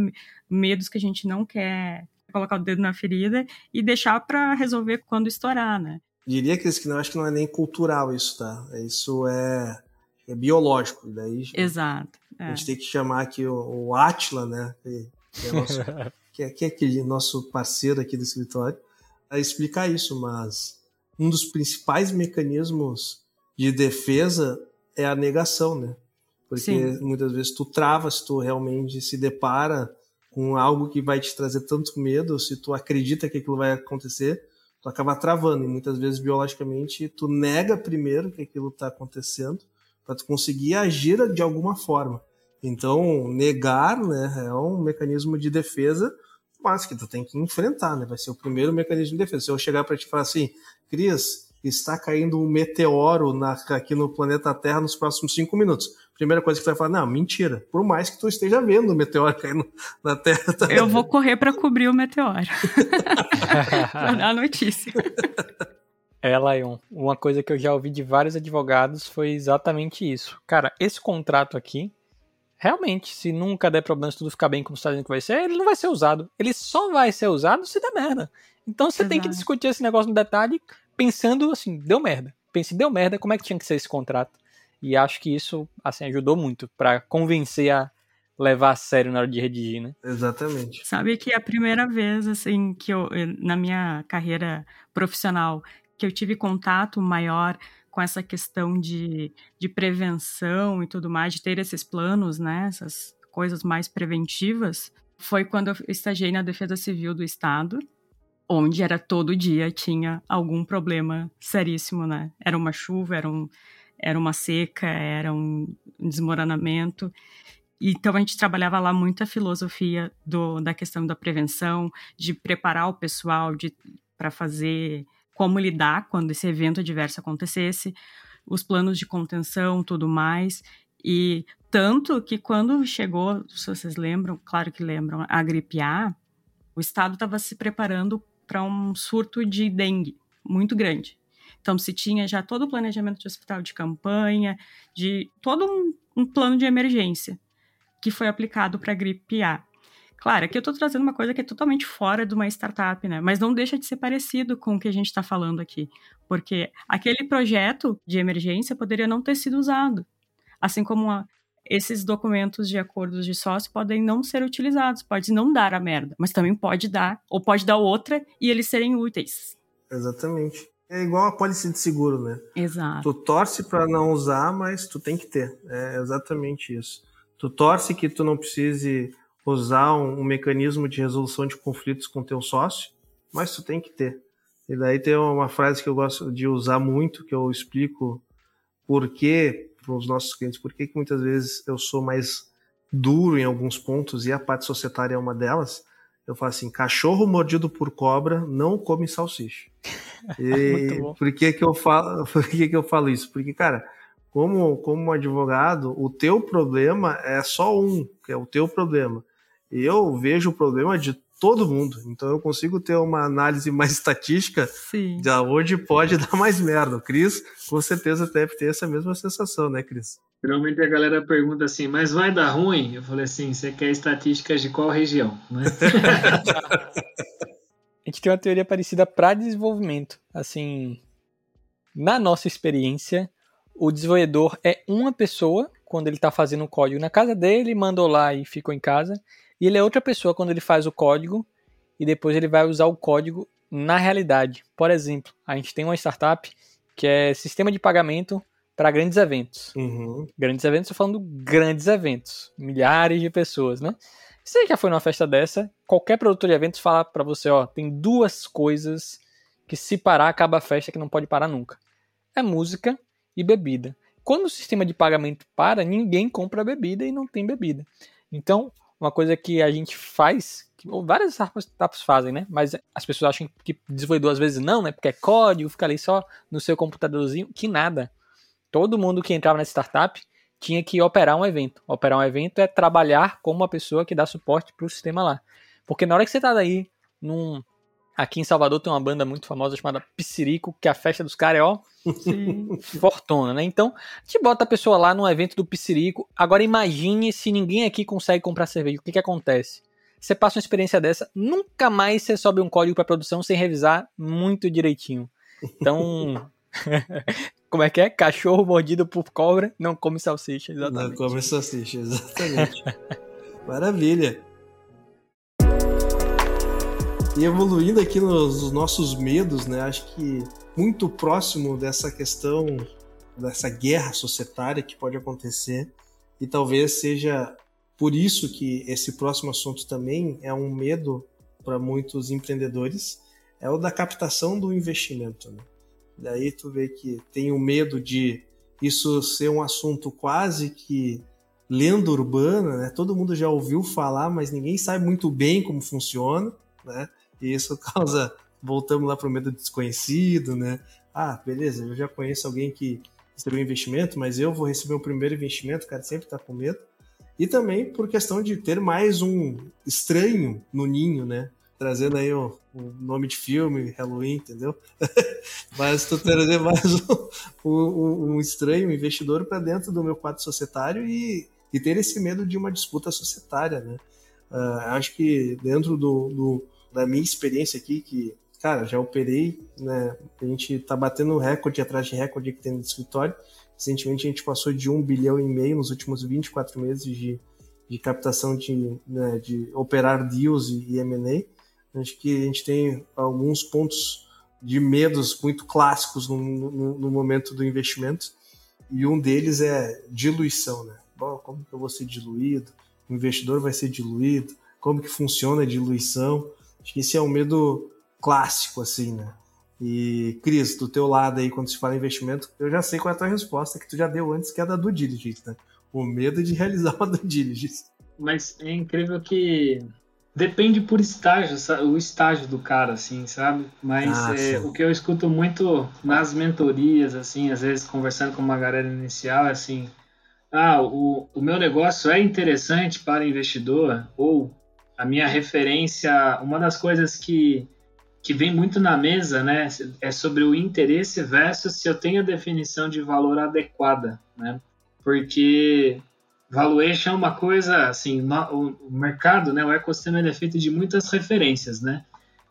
medos que a gente não quer colocar o dedo na ferida e deixar para resolver quando estourar, né? Diria que não acho que não é nem cultural isso, tá? Isso é é biológico. Daí Exato. É. A gente tem que chamar aqui o, o Atila, né? Que, que, é nosso, que, é, que é aquele nosso parceiro aqui do escritório, a explicar isso, mas um dos principais mecanismos de defesa é a negação, né? Porque Sim. muitas vezes tu trava se tu realmente se depara com algo que vai te trazer tanto medo, se tu acredita que aquilo vai acontecer, tu acaba travando. E muitas vezes, biologicamente, tu nega primeiro que aquilo está acontecendo para tu conseguir agir de alguma forma. Então, negar né, é um mecanismo de defesa, mas que tu tem que enfrentar, né? Vai ser o primeiro mecanismo de defesa. Se eu chegar para te falar assim, Cris, está caindo um meteoro na, aqui no planeta Terra nos próximos cinco minutos. Primeira coisa que tu vai falar, não, mentira. Por mais que tu esteja vendo o meteoro caindo na Terra. Tá eu vou correr para cobrir o meteoro. dar a notícia. É, Lion, uma coisa que eu já ouvi de vários advogados foi exatamente isso. Cara, esse contrato aqui realmente, se nunca der problema, se tudo ficar bem como está dizendo que vai ser, ele não vai ser usado. Ele só vai ser usado se der merda. Então você Exato. tem que discutir esse negócio no detalhe, pensando assim, deu merda. Pense, deu merda, como é que tinha que ser esse contrato? E acho que isso, assim, ajudou muito para convencer a levar a sério na hora de redigir, né? Exatamente. Sabe que é a primeira vez, assim, que eu, na minha carreira profissional, que eu tive contato maior com essa questão de, de prevenção e tudo mais, de ter esses planos, né, essas coisas mais preventivas, foi quando eu estagiei na Defesa Civil do Estado, onde era todo dia tinha algum problema seríssimo, né? Era uma chuva, era, um, era uma seca, era um desmoronamento. Então a gente trabalhava lá muito a filosofia do, da questão da prevenção, de preparar o pessoal para fazer como lidar quando esse evento adverso acontecesse, os planos de contenção, tudo mais. E tanto que quando chegou, se vocês lembram, claro que lembram, a gripe A, o estado estava se preparando para um surto de dengue muito grande. Então se tinha já todo o planejamento de hospital de campanha, de todo um, um plano de emergência que foi aplicado para a gripe A. Claro, aqui eu estou trazendo uma coisa que é totalmente fora de uma startup, né? Mas não deixa de ser parecido com o que a gente está falando aqui. Porque aquele projeto de emergência poderia não ter sido usado. Assim como a, esses documentos de acordos de sócio podem não ser utilizados, pode não dar a merda, mas também pode dar, ou pode dar outra e eles serem úteis. Exatamente. É igual a pólice de seguro, né? Exato. Tu torce para não usar, mas tu tem que ter. É exatamente isso. Tu torce que tu não precise usar um, um, mecanismo de resolução de conflitos com teu sócio, mas tu tem que ter. E daí tem uma frase que eu gosto de usar muito, que eu explico por que para os nossos clientes, por que muitas vezes eu sou mais duro em alguns pontos e a parte societária é uma delas. Eu falo assim, cachorro mordido por cobra não come salsicha. E por que que eu falo, por que que eu falo isso? Porque, cara, como, como advogado, o teu problema é só um, que é o teu problema. Eu vejo o problema de todo mundo. Então eu consigo ter uma análise mais estatística Sim. de onde pode dar mais merda. O Cris, com certeza, deve ter essa mesma sensação, né, Cris? Geralmente a galera pergunta assim, mas vai dar ruim? Eu falei assim, você quer estatísticas de qual região? Né? a gente tem uma teoria parecida para desenvolvimento. Assim, na nossa experiência, o desenvolvedor é uma pessoa quando ele está fazendo o código na casa dele, mandou lá e ficou em casa. E ele é outra pessoa quando ele faz o código e depois ele vai usar o código na realidade. Por exemplo, a gente tem uma startup que é sistema de pagamento para grandes eventos. Uhum. Grandes eventos, estou falando grandes eventos, milhares de pessoas, né? Você já foi numa festa dessa, qualquer produtor de eventos fala para você, ó, tem duas coisas que se parar acaba a festa que não pode parar nunca. É música e bebida. Quando o sistema de pagamento para, ninguém compra bebida e não tem bebida. Então, uma coisa que a gente faz, que várias startups fazem, né? Mas as pessoas acham que desenvolvedor às vezes não, né? Porque é código, fica ali só no seu computadorzinho, que nada. Todo mundo que entrava nessa startup tinha que operar um evento. Operar um evento é trabalhar como uma pessoa que dá suporte para o sistema lá. Porque na hora que você tá daí num Aqui em Salvador tem uma banda muito famosa chamada Pissirico, que a festa dos caras é, ó, fortuna, né? Então, gente bota a pessoa lá no evento do Pissirico. Agora imagine se ninguém aqui consegue comprar cerveja. O que que acontece? Você passa uma experiência dessa, nunca mais você sobe um código para produção sem revisar muito direitinho. Então, como é que é? Cachorro mordido por cobra não come salsicha, exatamente. Não come salsicha, exatamente. Maravilha. E evoluindo aqui nos nossos medos, né? Acho que muito próximo dessa questão, dessa guerra societária que pode acontecer, e talvez seja por isso que esse próximo assunto também é um medo para muitos empreendedores, é o da captação do investimento. Né? Daí tu vê que tem o medo de isso ser um assunto quase que lenda urbana, né? Todo mundo já ouviu falar, mas ninguém sabe muito bem como funciona, né? E isso causa, voltamos lá para o medo desconhecido, né? Ah, beleza, eu já conheço alguém que recebeu um investimento, mas eu vou receber o primeiro investimento, o cara sempre está com medo. E também por questão de ter mais um estranho no ninho, né? Trazendo aí o, o nome de filme, Halloween, entendeu? mas tu trazer mais um, um, um estranho, um investidor para dentro do meu quadro societário e e ter esse medo de uma disputa societária, né? Uh, acho que dentro do, do, da minha experiência aqui, que, cara, já operei, né? A gente tá batendo recorde atrás de recorde aqui dentro do escritório. Recentemente a gente passou de um bilhão e meio nos últimos 24 meses de, de captação de, né, de operar deals e, e M&A. Acho que a gente tem alguns pontos de medos muito clássicos no, no, no momento do investimento e um deles é diluição, né? Bom, como que eu vou ser diluído? O investidor vai ser diluído? Como que funciona a diluição? Acho que esse é um medo clássico, assim, né? E, Cris, do teu lado aí, quando se fala em investimento, eu já sei qual é a tua resposta, que tu já deu antes, que é da due diligence, né? O medo de realizar uma due diligence. Mas é incrível que depende por estágio, o estágio do cara, assim, sabe? Mas ah, é, o que eu escuto muito nas mentorias, assim, às vezes conversando com uma galera inicial, é assim, ah, o, o meu negócio é interessante para investidor, ou a minha referência, uma das coisas que, que vem muito na mesa, né, é sobre o interesse versus se eu tenho a definição de valor adequada, né? Porque Valuation é uma coisa, assim, o mercado, né, o ecossistema é feito de muitas referências, né?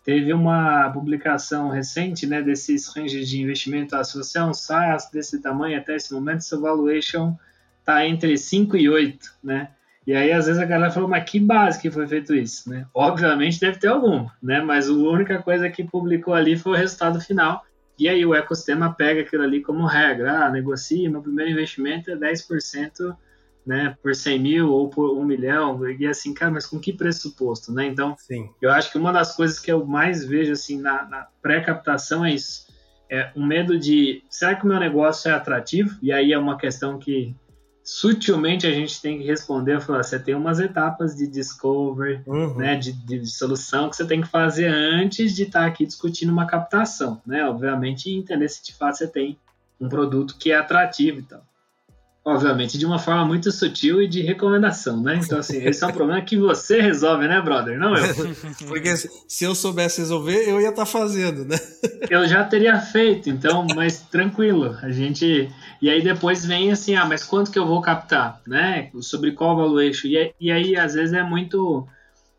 Teve uma publicação recente, né, desses ranges de investimento, ah, se você é um SaaS desse tamanho até esse momento, seu valuation tá entre 5 e 8, né? E aí, às vezes, a galera falou, mas que base que foi feito isso, né? Obviamente deve ter algum, né? Mas a única coisa que publicou ali foi o resultado final. E aí o ecossistema pega aquilo ali como regra. Ah, negocie, meu primeiro investimento é 10% né, por 100 mil ou por 1 milhão, e assim, cara, mas com que pressuposto, né? Então, Sim. eu acho que uma das coisas que eu mais vejo, assim, na, na pré-captação é isso, é um medo de, será que o meu negócio é atrativo? E aí é uma questão que sutilmente a gente tem que responder, falar, você tem umas etapas de discovery, uhum. né, de, de, solução que você tem que fazer antes de estar tá aqui discutindo uma captação, né? Obviamente, entender se de fato você tem um produto que é atrativo e tal. Obviamente, de uma forma muito sutil e de recomendação, né? Então, assim, esse é um problema que você resolve, né, brother? Não eu. Porque se eu soubesse resolver, eu ia estar tá fazendo, né? Eu já teria feito, então, mas tranquilo. A gente. E aí depois vem assim, ah, mas quanto que eu vou captar, né? Sobre qual valuation? E, e aí, às vezes, é muito.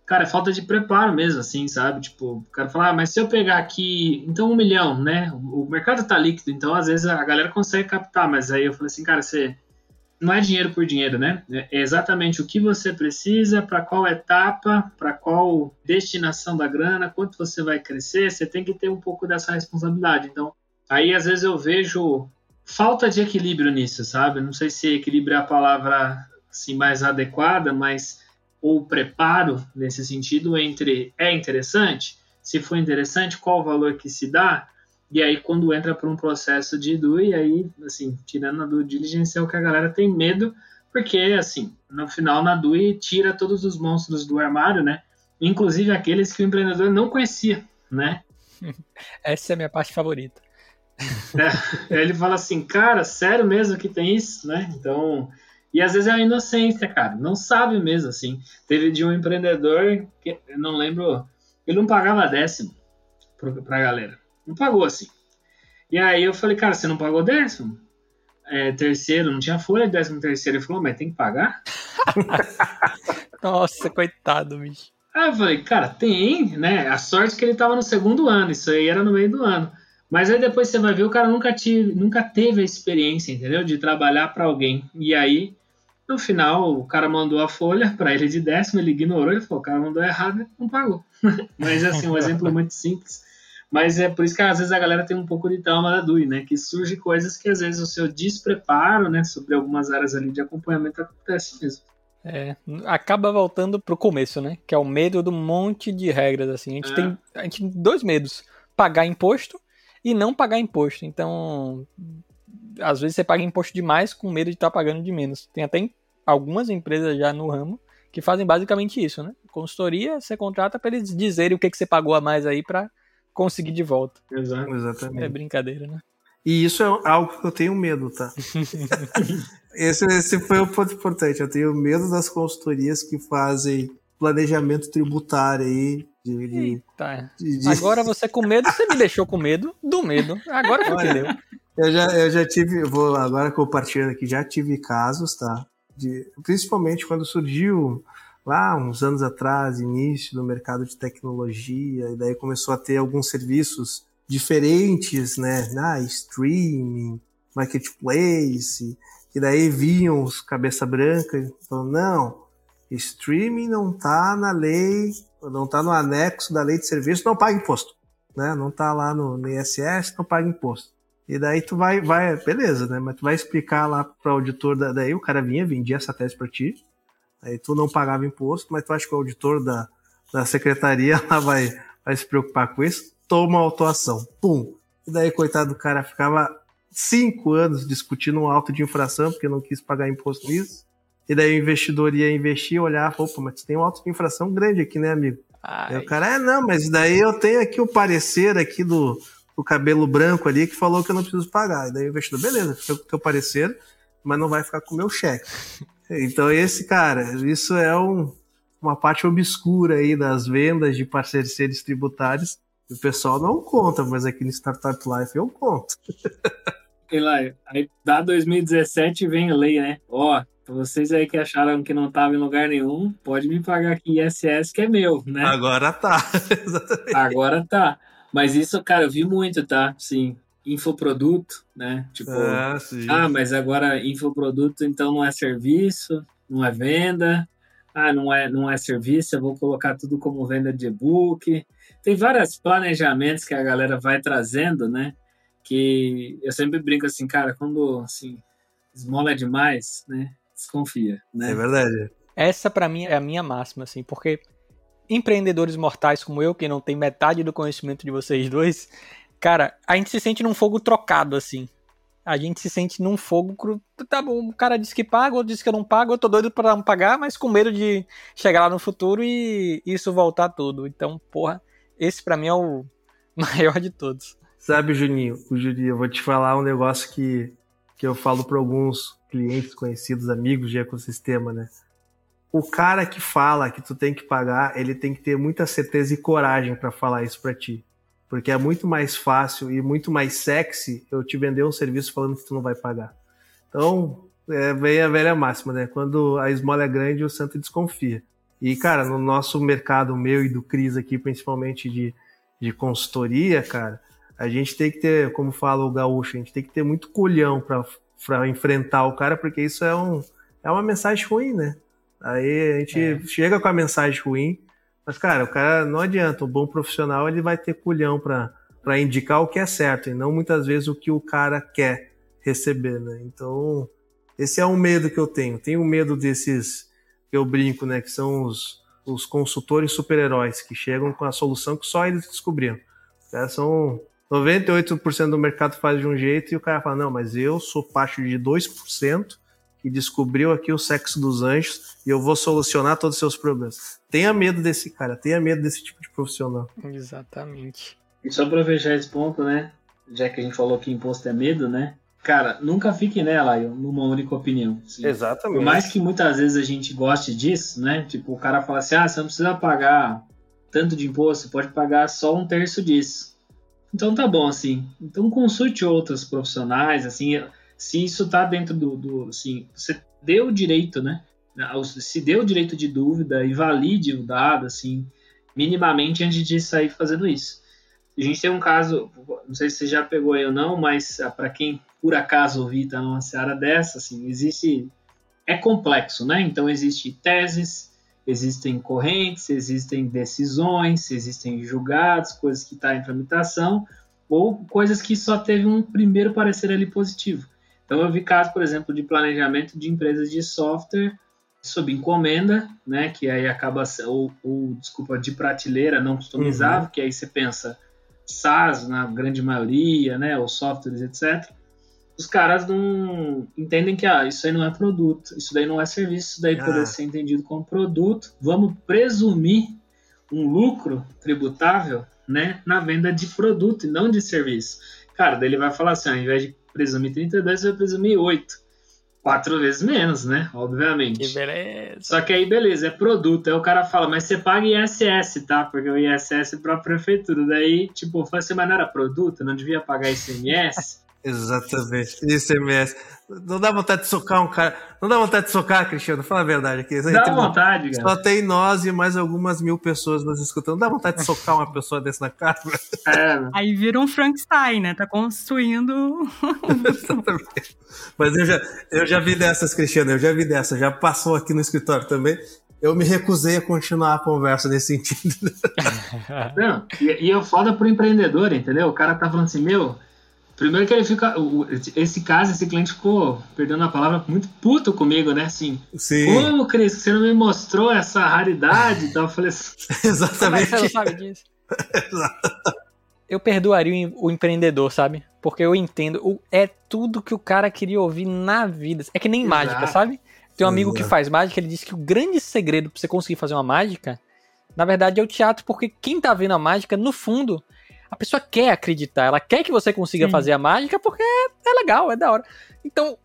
Cara, é falta de preparo mesmo, assim, sabe? Tipo, o cara fala, ah, mas se eu pegar aqui, então um milhão, né? O mercado tá líquido, então às vezes a galera consegue captar, mas aí eu falei assim, cara, você não é dinheiro por dinheiro, né? É exatamente o que você precisa, para qual etapa, para qual destinação da grana, quanto você vai crescer, você tem que ter um pouco dessa responsabilidade. Então, aí às vezes eu vejo falta de equilíbrio nisso, sabe? Não sei se equilíbrio é a palavra assim mais adequada, mas ou preparo nesse sentido entre é interessante, se for interessante, qual o valor que se dá, e aí, quando entra para um processo de DUI, aí, assim, tirando a due diligence, é o que a galera tem medo, porque, assim, no final, na DUI, tira todos os monstros do armário, né? Inclusive aqueles que o empreendedor não conhecia, né? Essa é a minha parte favorita. É, ele fala assim, cara, sério mesmo que tem isso, né? Então, e às vezes é a inocência, cara, não sabe mesmo, assim. Teve de um empreendedor, que eu não lembro, ele não pagava décimo para a galera. Não pagou assim. E aí eu falei, cara, você não pagou décimo? É, terceiro, não tinha folha de décimo terceiro. Ele falou, mas tem que pagar? Nossa, coitado, bicho. Aí eu falei, cara, tem, né? A sorte que ele tava no segundo ano, isso aí era no meio do ano. Mas aí depois você vai ver, o cara nunca, tive, nunca teve a experiência, entendeu? De trabalhar para alguém. E aí, no final, o cara mandou a folha para ele de décimo, ele ignorou, ele falou, o cara mandou errado e não pagou. Mas assim, um exemplo muito simples. Mas é por isso que às vezes a galera tem um pouco de trauma da DUI, né? Que surge coisas que às vezes o seu despreparo, né, sobre algumas áreas ali de acompanhamento acontece mesmo. É, acaba voltando pro começo, né? Que é o medo do monte de regras, assim. A gente, é. tem, a gente tem dois medos: pagar imposto e não pagar imposto. Então, às vezes você paga imposto demais com medo de estar tá pagando de menos. Tem até algumas empresas já no ramo que fazem basicamente isso, né? Consultoria, você contrata para eles dizerem o que, que você pagou a mais aí para conseguir de volta. Exato. Exatamente. É brincadeira, né? E isso é algo que eu tenho medo, tá? esse, esse foi o ponto importante. Eu tenho medo das consultorias que fazem planejamento tributário aí. De, de, de, de... Agora você com medo, você me deixou com medo do medo. Agora que entendeu. Eu já, eu já tive, vou agora compartilhando aqui, já tive casos, tá? de, principalmente quando surgiu lá uns anos atrás, início do mercado de tecnologia, e daí começou a ter alguns serviços diferentes, né? Ah, streaming, marketplace, e daí vinham os cabeça branca falando, não, streaming não tá na lei, não tá no anexo da lei de serviço, não paga imposto, né? Não tá lá no, no ISS, não paga imposto. E daí tu vai, vai, beleza, né? Mas tu vai explicar lá para o auditor, da, daí o cara vinha, vendia essa tese para ti, aí tu não pagava imposto, mas tu acha que o auditor da, da secretaria lá vai, vai se preocupar com isso? Toma autuação, pum. E daí, coitado do cara, ficava cinco anos discutindo um auto de infração porque não quis pagar imposto nisso. E daí o investidor ia investir, olhar, opa, mas tem um auto de infração grande aqui, né, amigo? Ai. Aí o cara, é, não, mas daí eu tenho aqui o parecer aqui do, do cabelo branco ali que falou que eu não preciso pagar. E daí o investidor, beleza, fica com o teu parecer, mas não vai ficar com o meu cheque. Então esse, cara, isso é um, uma parte obscura aí das vendas de parceiros tributários. O pessoal não conta, mas aqui no Startup Life eu conto. sei lá, aí dá 2017 e vem a lei, né? Ó, vocês aí que acharam que não tava em lugar nenhum, pode me pagar aqui ISS que é meu, né? Agora tá. Agora tá. Mas isso, cara, eu vi muito, tá? Sim. Infoproduto, né? Tipo, ah, ah, mas agora infoproduto então não é serviço, não é venda. Ah, não é, não é serviço, eu vou colocar tudo como venda de e-book. Tem vários planejamentos que a galera vai trazendo, né? que eu sempre brinco assim, cara, quando assim, esmola é demais, né? Desconfia, né? É verdade. Essa para mim é a minha máxima, assim, porque empreendedores mortais como eu, que não tem metade do conhecimento de vocês dois, cara, a gente se sente num fogo trocado, assim. A gente se sente num fogo cru. Tá bom, o cara disse que paga, outro disse que eu não pago, eu tô doido pra não pagar, mas com medo de chegar lá no futuro e isso voltar tudo. Então, porra, esse para mim é o maior de todos. Sabe, Juninho, o Juninho, eu vou te falar um negócio que, que eu falo para alguns clientes conhecidos, amigos de ecossistema, né? O cara que fala que tu tem que pagar, ele tem que ter muita certeza e coragem para falar isso para ti. Porque é muito mais fácil e muito mais sexy eu te vender um serviço falando que tu não vai pagar. Então, é bem a velha máxima, né? Quando a esmola é grande, o santo desconfia. E, cara, no nosso mercado, meu e do Cris aqui, principalmente de, de consultoria, cara, a gente tem que ter, como fala o gaúcho, a gente tem que ter muito colhão para enfrentar o cara, porque isso é, um, é uma mensagem ruim, né? Aí a gente é. chega com a mensagem ruim, mas, cara, o cara não adianta, um bom profissional ele vai ter colhão para indicar o que é certo, e não muitas vezes o que o cara quer receber, né? Então, esse é um medo que eu tenho. Tenho medo desses que eu brinco, né? Que são os, os consultores super-heróis que chegam com a solução que só eles descobriram. Os caras são 98% do mercado faz de um jeito e o cara fala: não, mas eu sou parte de 2% que descobriu aqui o sexo dos anjos e eu vou solucionar todos os seus problemas. Tenha medo desse cara, tenha medo desse tipo de profissional. Exatamente. E só pra fechar esse ponto, né? Já que a gente falou que imposto é medo, né? Cara, nunca fique nela, numa única opinião. Assim. Exatamente. Por mais que muitas vezes a gente goste disso, né? Tipo, o cara fala assim: ah, você não precisa pagar tanto de imposto, você pode pagar só um terço disso. Então tá bom, assim. Então consulte outros profissionais, assim, se isso tá dentro do, do assim, você deu o direito, né? Se deu o direito de dúvida e valide o dado, assim, minimamente antes de sair fazendo isso. A gente tem um caso, não sei se você já pegou aí ou não, mas ah, para quem por acaso ouvir tá numa seara dessa, assim, existe é complexo, né? Então existe teses, existem correntes, existem decisões, existem julgados, coisas que estão tá em tramitação, ou coisas que só teve um primeiro parecer ali positivo. Então eu vi casos, por exemplo, de planejamento de empresas de software sob encomenda, né, que aí acaba ou, ou desculpa, de prateleira não customizável, uhum. que aí você pensa SaaS na grande maioria, né, ou softwares, etc os caras não entendem que ah, isso aí não é produto, isso daí não é serviço, isso daí ah. poderia ser entendido como produto. Vamos presumir um lucro tributável né, na venda de produto e não de serviço. Cara, daí ele vai falar assim: ao invés de presumir 32, você vai presumir 8. Quatro vezes menos, né? Obviamente. Que beleza. Só que aí, beleza, é produto. Aí o cara fala, mas você paga ISS, tá? Porque o ISS é pra prefeitura. Daí, tipo, falei assim, mas não era produto? Não devia pagar ICMS? Exatamente. ICMS. Não dá vontade de socar um cara. Não dá vontade de socar, Cristiano? Fala a verdade aqui. Dá vontade, cara. Só tem nós e mais algumas mil pessoas nos escutando. Não dá vontade de socar uma pessoa desse na cara? É. Aí vira um Frankenstein, né? Tá construindo. Exatamente. Mas eu já, eu já vi dessas, Cristiano. Eu já vi dessas. Já passou aqui no escritório também eu me recusei a continuar a conversa nesse sentido. Não, e, e eu foda pro empreendedor, entendeu? O cara tá falando assim, meu, primeiro que ele fica, esse caso, esse cliente ficou, perdendo a palavra, muito puto comigo, né? Assim, Sim. como, Cris, você não me mostrou essa raridade? Então eu falei assim, Exatamente. É que você não sabe disso? eu perdoaria o empreendedor, sabe? Porque eu entendo, é tudo que o cara queria ouvir na vida. É que nem Exato. mágica, sabe? Tem um amigo que Exato. faz mágica, ele disse que o grande segredo pra você conseguir fazer uma mágica, na verdade, é o teatro, porque quem tá vendo a mágica, no fundo, a pessoa quer acreditar, ela quer que você consiga Sim. fazer a mágica porque é legal, é da hora. Então,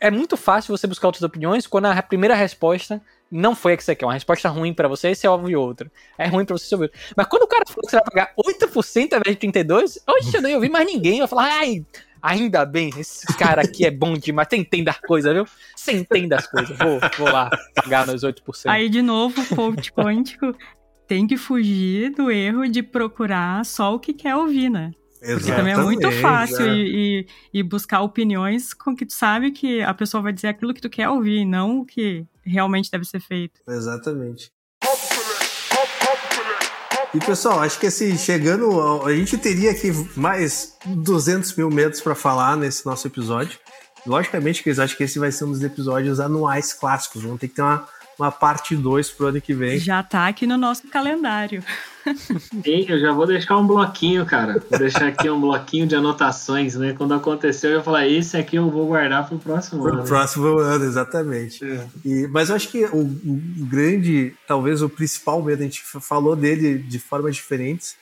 é muito fácil você buscar outras opiniões quando a primeira resposta não foi a que você quer, uma resposta ruim pra você, você ouve outra. É ruim pra você, você ouve outra. Mas quando o cara falou que você vai pagar 8% ao invés de 32%, oxe, eu nem ouvi mais ninguém. Vai falar, ai, ainda bem, esse cara aqui é bom demais. Você entende as coisas, viu? Você entende as coisas. Vou, vou lá pagar meus 8%. Aí, de novo, o coach quântico tem que fugir do erro de procurar só o que quer ouvir, né? Porque também é muito Exatamente, fácil é. e, buscar opiniões com que tu sabe que a pessoa vai dizer aquilo que tu quer ouvir, não o que realmente deve ser feito. Exatamente. E pessoal, acho que assim, chegando. ao- A gente teria aqui mais 200 mil metros para falar nesse nosso episódio. Logicamente, que acho que esse vai ser um dos episódios anuais clássicos. Vamos ter que ter uma, uma parte 2 pro ano que vem. Já tá aqui no nosso calendário. Sim, eu já vou deixar um bloquinho, cara. Vou deixar aqui um bloquinho de anotações, né? Quando acontecer, eu vou falar, esse aqui eu vou guardar pro próximo Pro ano. próximo ano, exatamente. É. E- mas eu acho que o, o grande, talvez o principal medo, a gente falou dele de formas diferentes,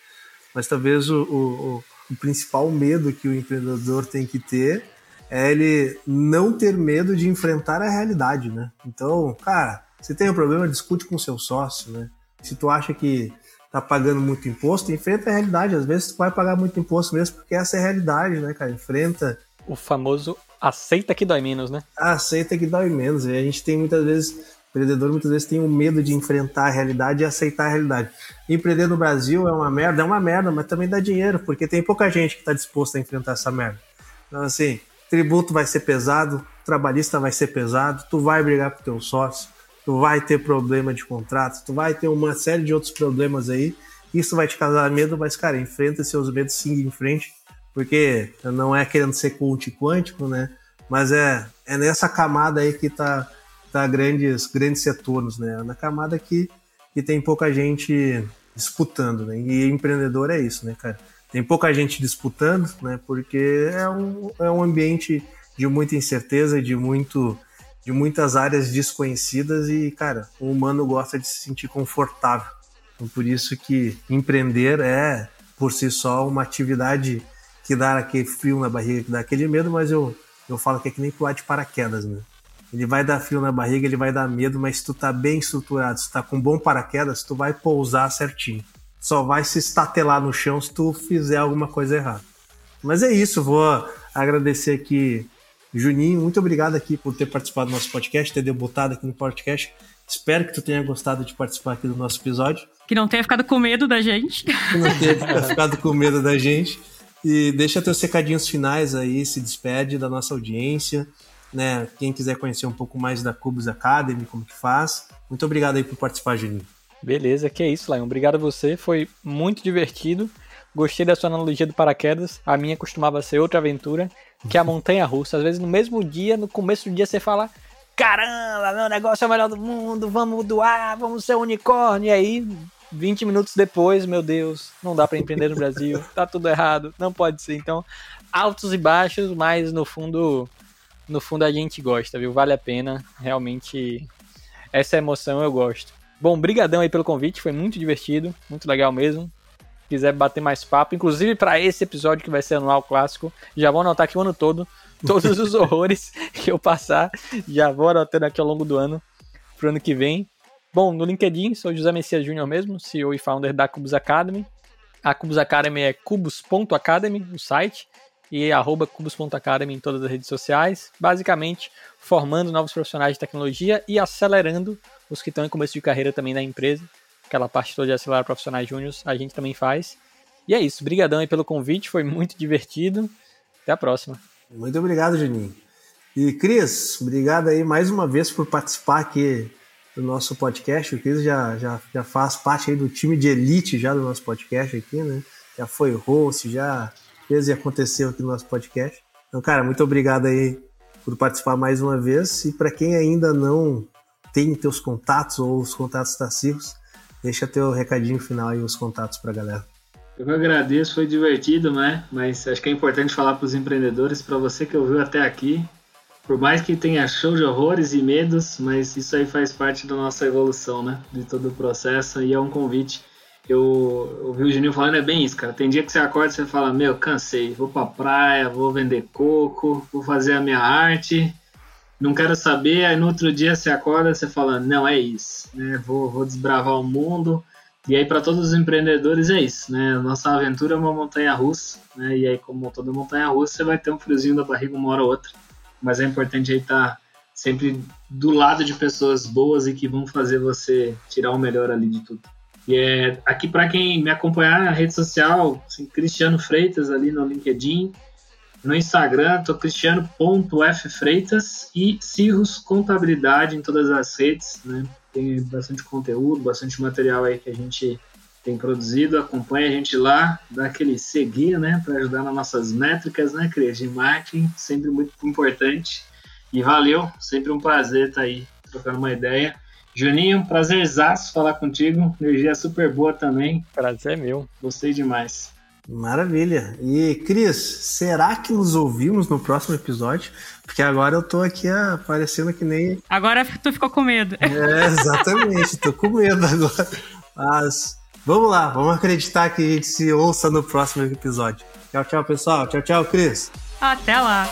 mas talvez o, o, o- o principal medo que o empreendedor tem que ter é ele não ter medo de enfrentar a realidade, né? Então, cara, se tem um problema, discute com o seu sócio, né? Se tu acha que tá pagando muito imposto, enfrenta a realidade. Às vezes tu vai pagar muito imposto mesmo, porque essa é a realidade, né, cara? Enfrenta O famoso aceita que dói menos, né? aceita que dói menos. E a gente tem muitas vezes, o empreendedor muitas vezes tem o medo de enfrentar a realidade e aceitar a realidade. Empreender no Brasil é uma merda, é uma merda, mas também dá dinheiro, porque tem pouca gente que está disposta a enfrentar essa merda. Então, assim, tributo vai ser pesado, trabalhista vai ser pesado, tu vai brigar com teu sócio, tu vai ter problema de contrato, tu vai ter uma série de outros problemas aí. Isso vai te causar medo, mas, cara, enfrenta seus medos, siga em frente, porque não é querendo ser coach quântico, né? Mas é, é nessa camada aí que tá, tá grandes, grandes retornos, né? Na camada que, que tem pouca gente disputando, né? E empreendedor é isso, né, cara? Tem pouca gente disputando, né? Porque é um, é um ambiente de muita incerteza, de muito de muitas áreas desconhecidas e, cara, o humano gosta de se sentir confortável. Então, por isso que empreender é, por si só, uma atividade que dá aquele frio na barriga, que dá aquele medo, mas eu, eu falo que é que nem pular de paraquedas, né? Ele vai dar frio na barriga, ele vai dar medo, mas se tu tá bem estruturado, se tu tá com bom paraquedas, tu vai pousar certinho. Só vai se estatelar no chão se tu fizer alguma coisa errada. Mas é isso, vou agradecer aqui, Juninho, muito obrigado aqui por ter participado do nosso podcast, ter debutado aqui no podcast. Espero que tu tenha gostado de participar aqui do nosso episódio. Que não tenha ficado com medo da gente. Que não tenha ficado com medo da gente. E deixa teus recadinhos finais aí, se despede da nossa audiência. Né? Quem quiser conhecer um pouco mais da Cubus Academy, como que faz. Muito obrigado aí por participar, Juninho. Beleza, que é isso, Lion. Obrigado a você, foi muito divertido. Gostei da sua analogia do paraquedas. A minha costumava ser outra aventura, que é a montanha russa. Às vezes no mesmo dia, no começo do dia, você fala: Caramba, meu negócio é o melhor do mundo, vamos doar, vamos ser unicórnio. E aí, 20 minutos depois, meu Deus, não dá pra empreender no Brasil, tá tudo errado, não pode ser. Então, altos e baixos, mas no fundo, no fundo a gente gosta, viu? Vale a pena, realmente. Essa emoção eu gosto. Bom, brigadão aí pelo convite, foi muito divertido, muito legal mesmo. Se quiser bater mais papo, inclusive para esse episódio que vai ser anual clássico, já vou anotar aqui o ano todo, todos os horrores que eu passar, já vou anotando aqui ao longo do ano, pro ano que vem. Bom, no LinkedIn, sou José Messias Júnior mesmo, CEO e founder da Cubus Academy. A Cubus Academy é cubus.academy, o site. e arroba cubos.academy em todas as redes sociais, basicamente formando novos profissionais de tecnologia e acelerando os que estão em começo de carreira também na empresa. Aquela parte toda de acelerar profissionais júniores, a gente também faz. E é isso, brigadão aí pelo convite, foi muito divertido. Até a próxima. Muito obrigado, Juninho. E Cris, obrigado aí mais uma vez por participar aqui do nosso podcast. O Cris já, já, já faz parte aí do time de elite já do nosso podcast aqui, né? Já foi host, já fez e aconteceu aqui no nosso podcast. Então, cara, muito obrigado aí por participar mais uma vez. E para quem ainda não tem teus contatos ou os contatos da Cirrus, deixa teu recadinho final aí, os contatos para a galera. Eu agradeço, foi divertido, né? Mas acho que é importante falar para os empreendedores, para você que ouviu até aqui, por mais que tenha show de horrores e medos, mas isso aí faz parte da nossa evolução, né? De todo o processo e é um convite eu ouvi o Juninho falando, é bem isso, cara. Tem dia que você acorda e você fala, meu, cansei, vou pra praia, vou vender coco, vou fazer a minha arte, não quero saber. Aí no outro dia você acorda você fala, não, é isso, né? Vou, vou desbravar o mundo. E aí, para todos os empreendedores, é isso, né? Nossa aventura é uma montanha russa, né? E aí, como toda montanha russa, você vai ter um friozinho da barriga uma hora ou outra. Mas é importante aí estar tá sempre do lado de pessoas boas e que vão fazer você tirar o melhor ali de tudo. E é, aqui para quem me acompanhar na rede social, assim, Cristiano Freitas ali no LinkedIn, no Instagram, tô cristiano.ffreitas e Cirrus Contabilidade em todas as redes, né? Tem bastante conteúdo, bastante material aí que a gente tem produzido, acompanha a gente lá, dá aquele seguir, né, para ajudar nas nossas métricas, né, Cris, de marketing, sempre muito importante. E valeu, sempre um prazer estar tá aí trocando uma ideia. Juninho, prazerzaço falar contigo. Energia super boa também. Prazer é meu. Gostei demais. Maravilha. E Cris, será que nos ouvimos no próximo episódio? Porque agora eu tô aqui aparecendo que nem. Agora tu ficou com medo. É, exatamente, tô com medo agora. Mas vamos lá, vamos acreditar que a gente se ouça no próximo episódio. Tchau, tchau, pessoal. Tchau, tchau, Cris. Até lá.